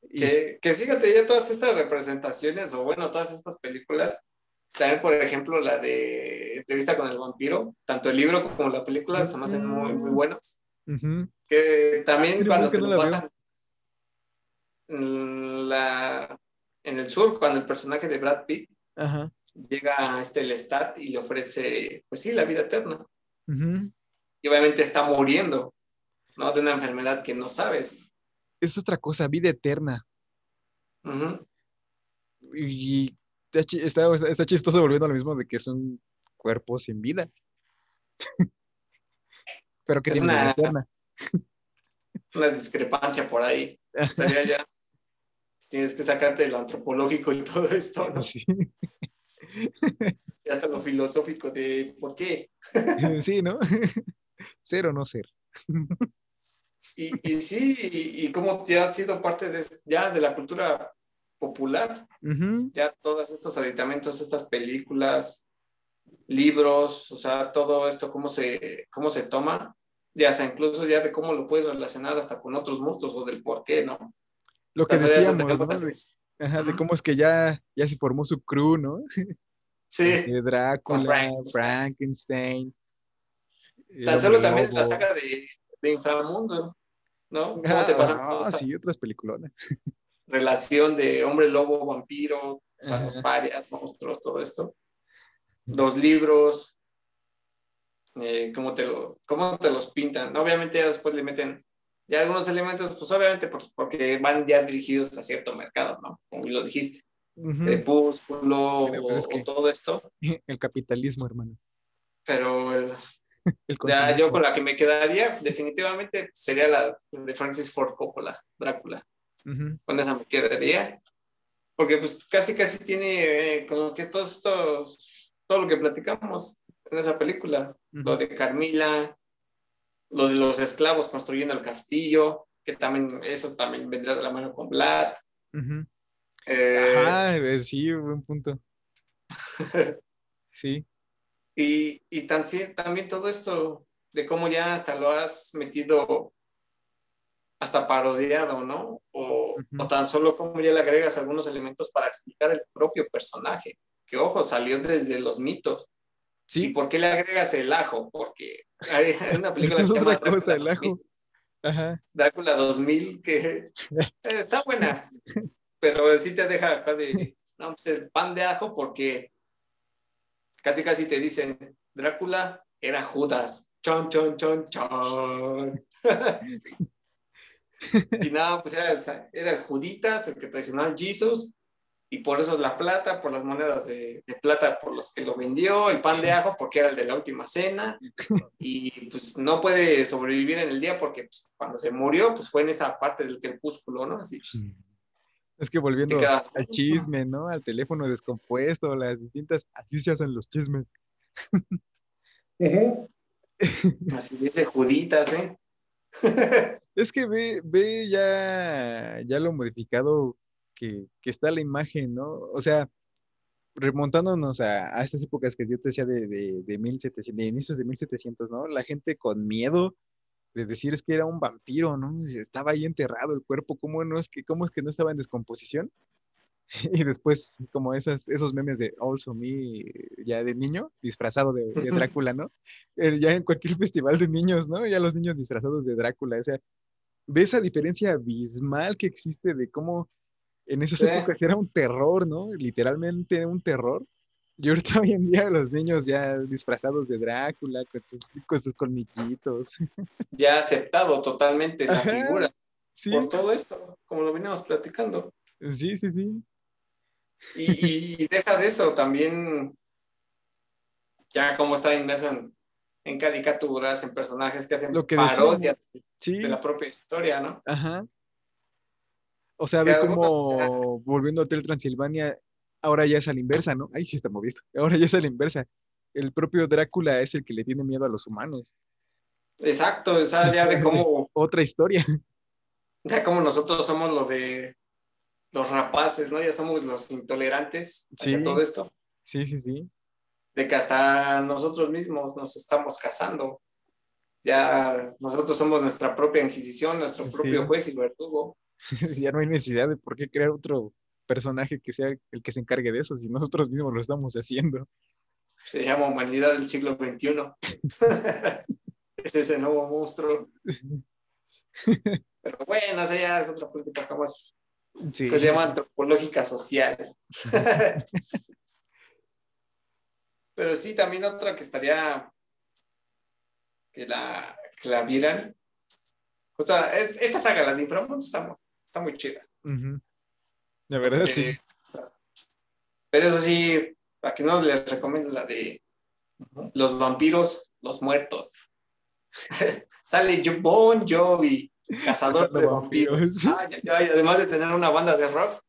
Que, que fíjate, ya todas estas representaciones, o bueno, todas estas películas, también por ejemplo la de Entrevista con el vampiro, tanto el libro como la película se me hacen muy, muy buenos. Que también cuando te lo pasan la, en el sur, cuando el personaje de Brad Pitt llega este Lestat y le ofrece, pues sí, la vida eterna. Y obviamente está muriendo, ¿no? De una enfermedad que no sabes.
Es otra cosa, vida eterna. Y está, está, chistoso volviendo a lo mismo de que es un cuerpo sin vida. Pero que es tiene una, eterna.
una discrepancia por ahí. Estaría ya tienes que sacarte lo antropológico y todo esto, ¿no? Sí. Y hasta lo filosófico de por qué.
Sí, ¿no? Ser o no ser.
Y, y sí, y, como ya ha sido parte de, ya de la cultura popular, ya todos estos aditamentos, estas películas, libros, o sea, todo esto, cómo se, cómo se toma, ya hasta incluso ya de cómo lo puedes relacionar hasta con otros monstruos o del por qué, ¿no?
Lo que decíamos, ¿no? De, cómo es que ya, ya se formó su crew, ¿no?
Sí.
De Drácula, Frankenstein.
Tan solo también la saga de, de Inframundo, ¿no? ¿Cómo te pasan
ah, sí, otras películas.
Relación de hombre lobo, vampiro, los parias, monstruos, todo esto. Dos libros, eh, ¿cómo, te lo, ¿cómo te los pintan? Obviamente ya después le meten ya algunos elementos, pues obviamente pues, porque van ya dirigidos a cierto mercado, ¿no? Como lo dijiste. Crepúsculo pues o, todo esto.
El capitalismo, hermano.
Pero ya yo con la que me quedaría definitivamente sería la de Francis Ford Coppola, Drácula. Con esa me quedaría. Porque pues casi, casi tiene eh, como que todos estos, todo lo que platicamos en esa película. Lo de Carmila, lo de los esclavos construyendo el castillo, que también, eso también vendrá de la mano con Vlad.
Eh, sí, buen punto. sí.
Y, y tan, también todo esto de cómo ya hasta lo has metido hasta parodiado, ¿no? O, tan solo como ya le agregas algunos elementos para explicar el propio personaje, que ojo, salió desde los mitos. ¿Sí? ¿Y por qué le agregas el ajo? Porque hay, una película que se llama Drácula, el ajo. Drácula 2000 que está buena, pero sí te deja acá de, no, pues el pan de ajo porque casi casi te dicen, Drácula era Judas, chon, chon, chon, chon. y nada, pues era, era Juditas el que traicionó a Jesús y por eso es la plata, por las monedas de, plata por los que lo vendió, el pan de ajo porque era el de la última cena, y pues no puede sobrevivir en el día porque pues, cuando se murió, pues fue en esa parte del crepúsculo, ¿no? Así, pues,
es que volviendo al chisme, ¿no? Al teléfono descompuesto, las distintas, así se hacen los chismes.
Así dice Juditas, ¿eh?
es que ve, ve ya, ya lo modificado que, está la imagen, ¿no? O sea, remontándonos a, estas épocas que yo te decía de, de, de 1700, de inicios de 1700, ¿no? La gente con miedo de decir es que era un vampiro, ¿no? Estaba ahí enterrado el cuerpo, ¿cómo, no es, que, cómo es que no estaba en descomposición? Y después, como esas, esos memes de Also Me, ya de niño, disfrazado de, Drácula, ¿no? ya en cualquier festival de niños, ¿no? Ya los niños disfrazados de Drácula, o sea, ve esa diferencia abismal que existe de cómo en esas épocas era un terror, ¿no? Literalmente un terror. Y ahorita hoy en día los niños ya disfrazados de Drácula, con sus, con sus colmillitos.
Ya aceptado totalmente la figura. Por todo esto, como lo veníamos platicando.
Sí, sí, sí.
Y, deja de eso también, ya como está inmerso en, caricaturas, en personajes que hacen parodia de la propia historia, ¿no?
Ajá. O sea, ve como volviendo a Hotel Transilvania, ahora ya es a la inversa, ¿no? Ay, sí está movido. Ahora ya es a la inversa. El propio Drácula es el que le tiene miedo a los humanos.
Exacto, esa ya de cómo.
Otra historia.
Ya como nosotros somos lo de los rapaces, ¿no? Ya somos los intolerantes hacia todo esto.
Sí, sí, sí.
De que hasta nosotros mismos nos estamos casando. Ya nosotros somos nuestra propia Inquisición, nuestro propio juez y verdugo.
ya no hay necesidad de por qué crear otro personaje que sea el que se encargue de eso, si nosotros mismos lo estamos haciendo.
Se llama humanidad del siglo XXI. es ese nuevo monstruo. Pero bueno, esa ya es otra política más que se llama antropológica social. Pero sí, también otra que estaría que la, que la vieran. O sea, esta saga, la de Inframundo, está, está muy chida.
De verdad, sí.
Pero eso sí, a que no les recomiendo la de los vampiros, los muertos. Sale Bon Jovi, cazador de vampiros. además de tener una banda de rock,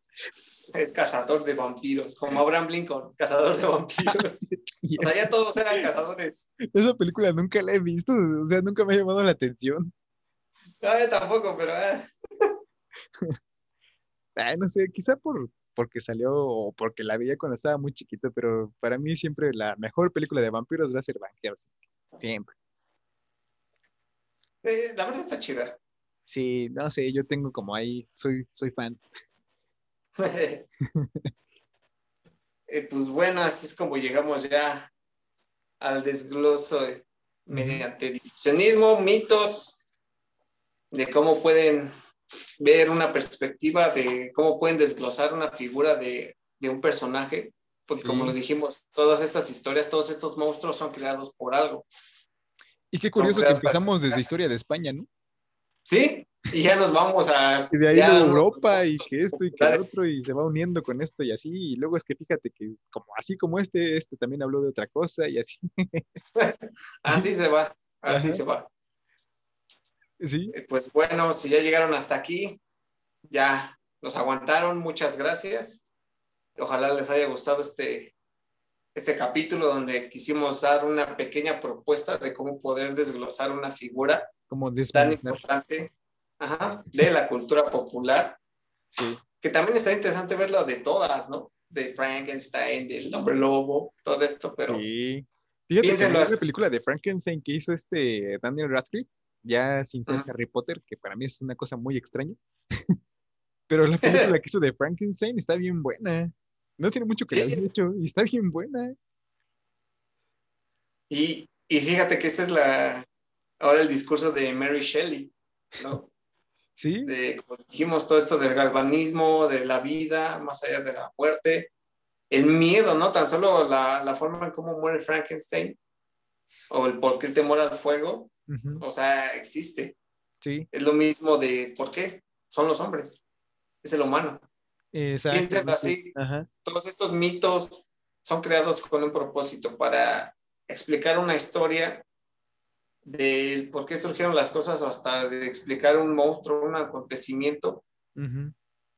es cazador de vampiros, como Abraham Lincoln, cazador de vampiros. o sea, ya todos eran cazadores.
Esa película nunca la he visto, o sea, nunca me ha llamado la atención.
No, yo tampoco, pero... Eh.
no sé, quizá por, porque salió o porque la veía cuando estaba muy chiquito, pero para mí siempre la mejor película de vampiros va a ser Van Siempre.
Eh, la verdad está chida.
Sí, no sé, yo tengo como ahí, soy, soy fan.
Eh, pues bueno, así es como llegamos ya al desgloso mediante difusionismo, mitos, de cómo pueden ver una perspectiva de cómo pueden desglosar una figura de, un personaje, porque como lo dijimos, todas estas historias, todos estos monstruos son creados por algo.
Y qué curioso que empezamos desde historia de España, ¿no?
Sí, y ya nos vamos a...
Y de ahí a Europa y que esto y que otro y se va uniendo con esto y así, y luego es que fíjate que como así como este, este también habló de otra cosa y así.
así se va, así se va.
Sí.
Eh, pues bueno, si ya llegaron hasta aquí, ya nos aguantaron, muchas gracias. Ojalá les haya gustado este, este capítulo donde quisimos dar una pequeña propuesta de cómo poder desglosar una figura
Como
tan importante ajá, de la cultura popular,
Sí.
que también está interesante verlo de todas, ¿no? De Frankenstein, del hombre lobo, todo esto, pero
Sí. Fíjate que la película de Frankenstein que hizo este Daniel Radcliffe, ya sin ser. Harry Potter, que para mí es una cosa muy extraña. Pero la película que hizo de Frankenstein está bien buena. No tiene mucho que le
Sí.
han hecho y está bien buena.
Y, y fíjate que este es la, ahora el discurso de Mary Shelley, ¿no?
Sí,
De, como dijimos, todo esto del galvanismo, de la vida, más allá de la muerte, el miedo, ¿no? Tan solo la, la forma en cómo muere Frankenstein o el por qué el temor al fuego, o sea, existe.
sí,
Es lo mismo de por qué son los hombres, es el humano.
exacto.
así.
Ajá,
Todos estos mitos son creados con un propósito para explicar una historia de por qué surgieron las cosas o hasta de explicar un monstruo, un acontecimiento,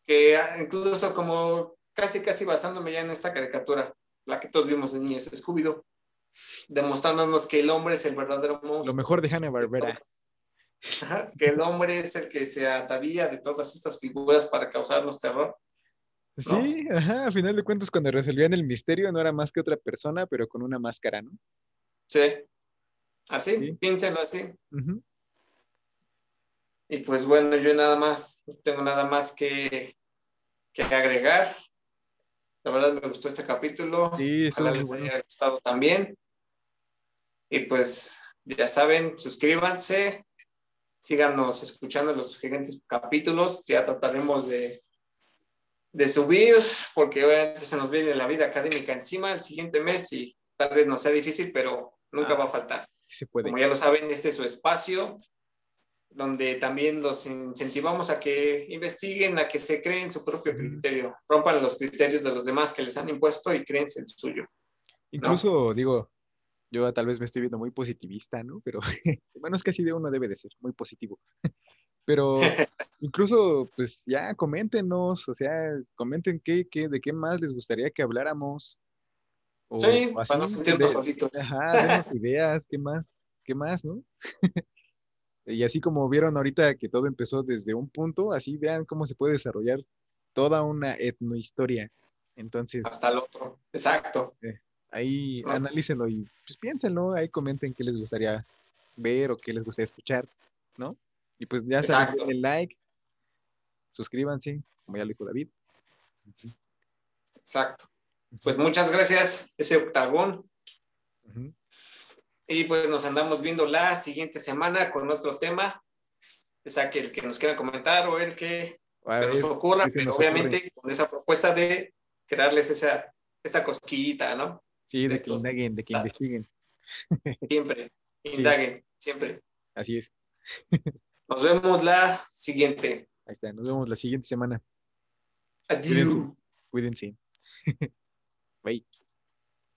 que ah, incluso como casi casi basándome ya en esta caricatura, la que todos vimos en niños, Scooby-Doo, demostrándonos que el hombre es el verdadero
Lo
monstruo.
mejor de Hanna Barbera.
Ajá, que el hombre es el que se atavía de todas estas figuras para causarnos terror.
Sí, ajá, a final de cuentas cuando resolvían el misterio no era más que otra persona, pero con una máscara, ¿no?
Sí. Así,
Sí.
piénsenlo así. Y pues bueno, yo nada más, no tengo nada más que, que agregar. La verdad me gustó este capítulo.
Sí,
Ojalá les
bueno.
haya gustado también. Y pues ya saben, suscríbanse, síganos escuchando los siguientes capítulos. Ya trataremos de, de subir, porque obviamente se nos viene la vida académica encima el siguiente mes y tal vez no sea difícil, pero nunca
Ah.
va a faltar.
Se puede.
Como ya lo saben, este es su espacio, donde también los incentivamos a que investiguen, a que se creen su propio criterio, rompan los criterios de los demás que les han impuesto y créense el suyo.
Incluso, digo, yo tal vez me estoy viendo muy positivista, ¿no? Pero, bueno, es que así de uno debe de ser, muy positivo. Pero incluso, pues ya coméntenos, o sea, comenten qué, qué, de qué más les gustaría que habláramos. O
sí,
así,
para no sentirnos solitos.
Ajá, ideas, ¿qué más? ¿Qué más, no? Y así como vieron ahorita que todo empezó desde un punto, así vean cómo se puede desarrollar toda una etnohistoria. Entonces,
Hasta el otro. Exacto.
Ahí
Ah.
analícenlo y pues piénsenlo, ahí comenten qué les gustaría ver o qué les gustaría escuchar, ¿no? Y pues ya saben, denle like, suscríbanse, como ya lo dijo David.
Exacto. Pues muchas gracias, ese octagón. Y pues nos andamos viendo la siguiente semana con otro tema. O sea, que el que nos quiera comentar o el que
ver,
nos ocurra,
¿qué se
pero
nos
obviamente con esa propuesta de crearles esa, esa cosquillita, ¿no?
Sí, de que indaguen, de que
datos.
investiguen,
Siempre, indaguen, siempre.
así es.
Nos vemos la siguiente.
Ahí está, nos vemos la siguiente semana.
Adiós.
Cuídense. Bye.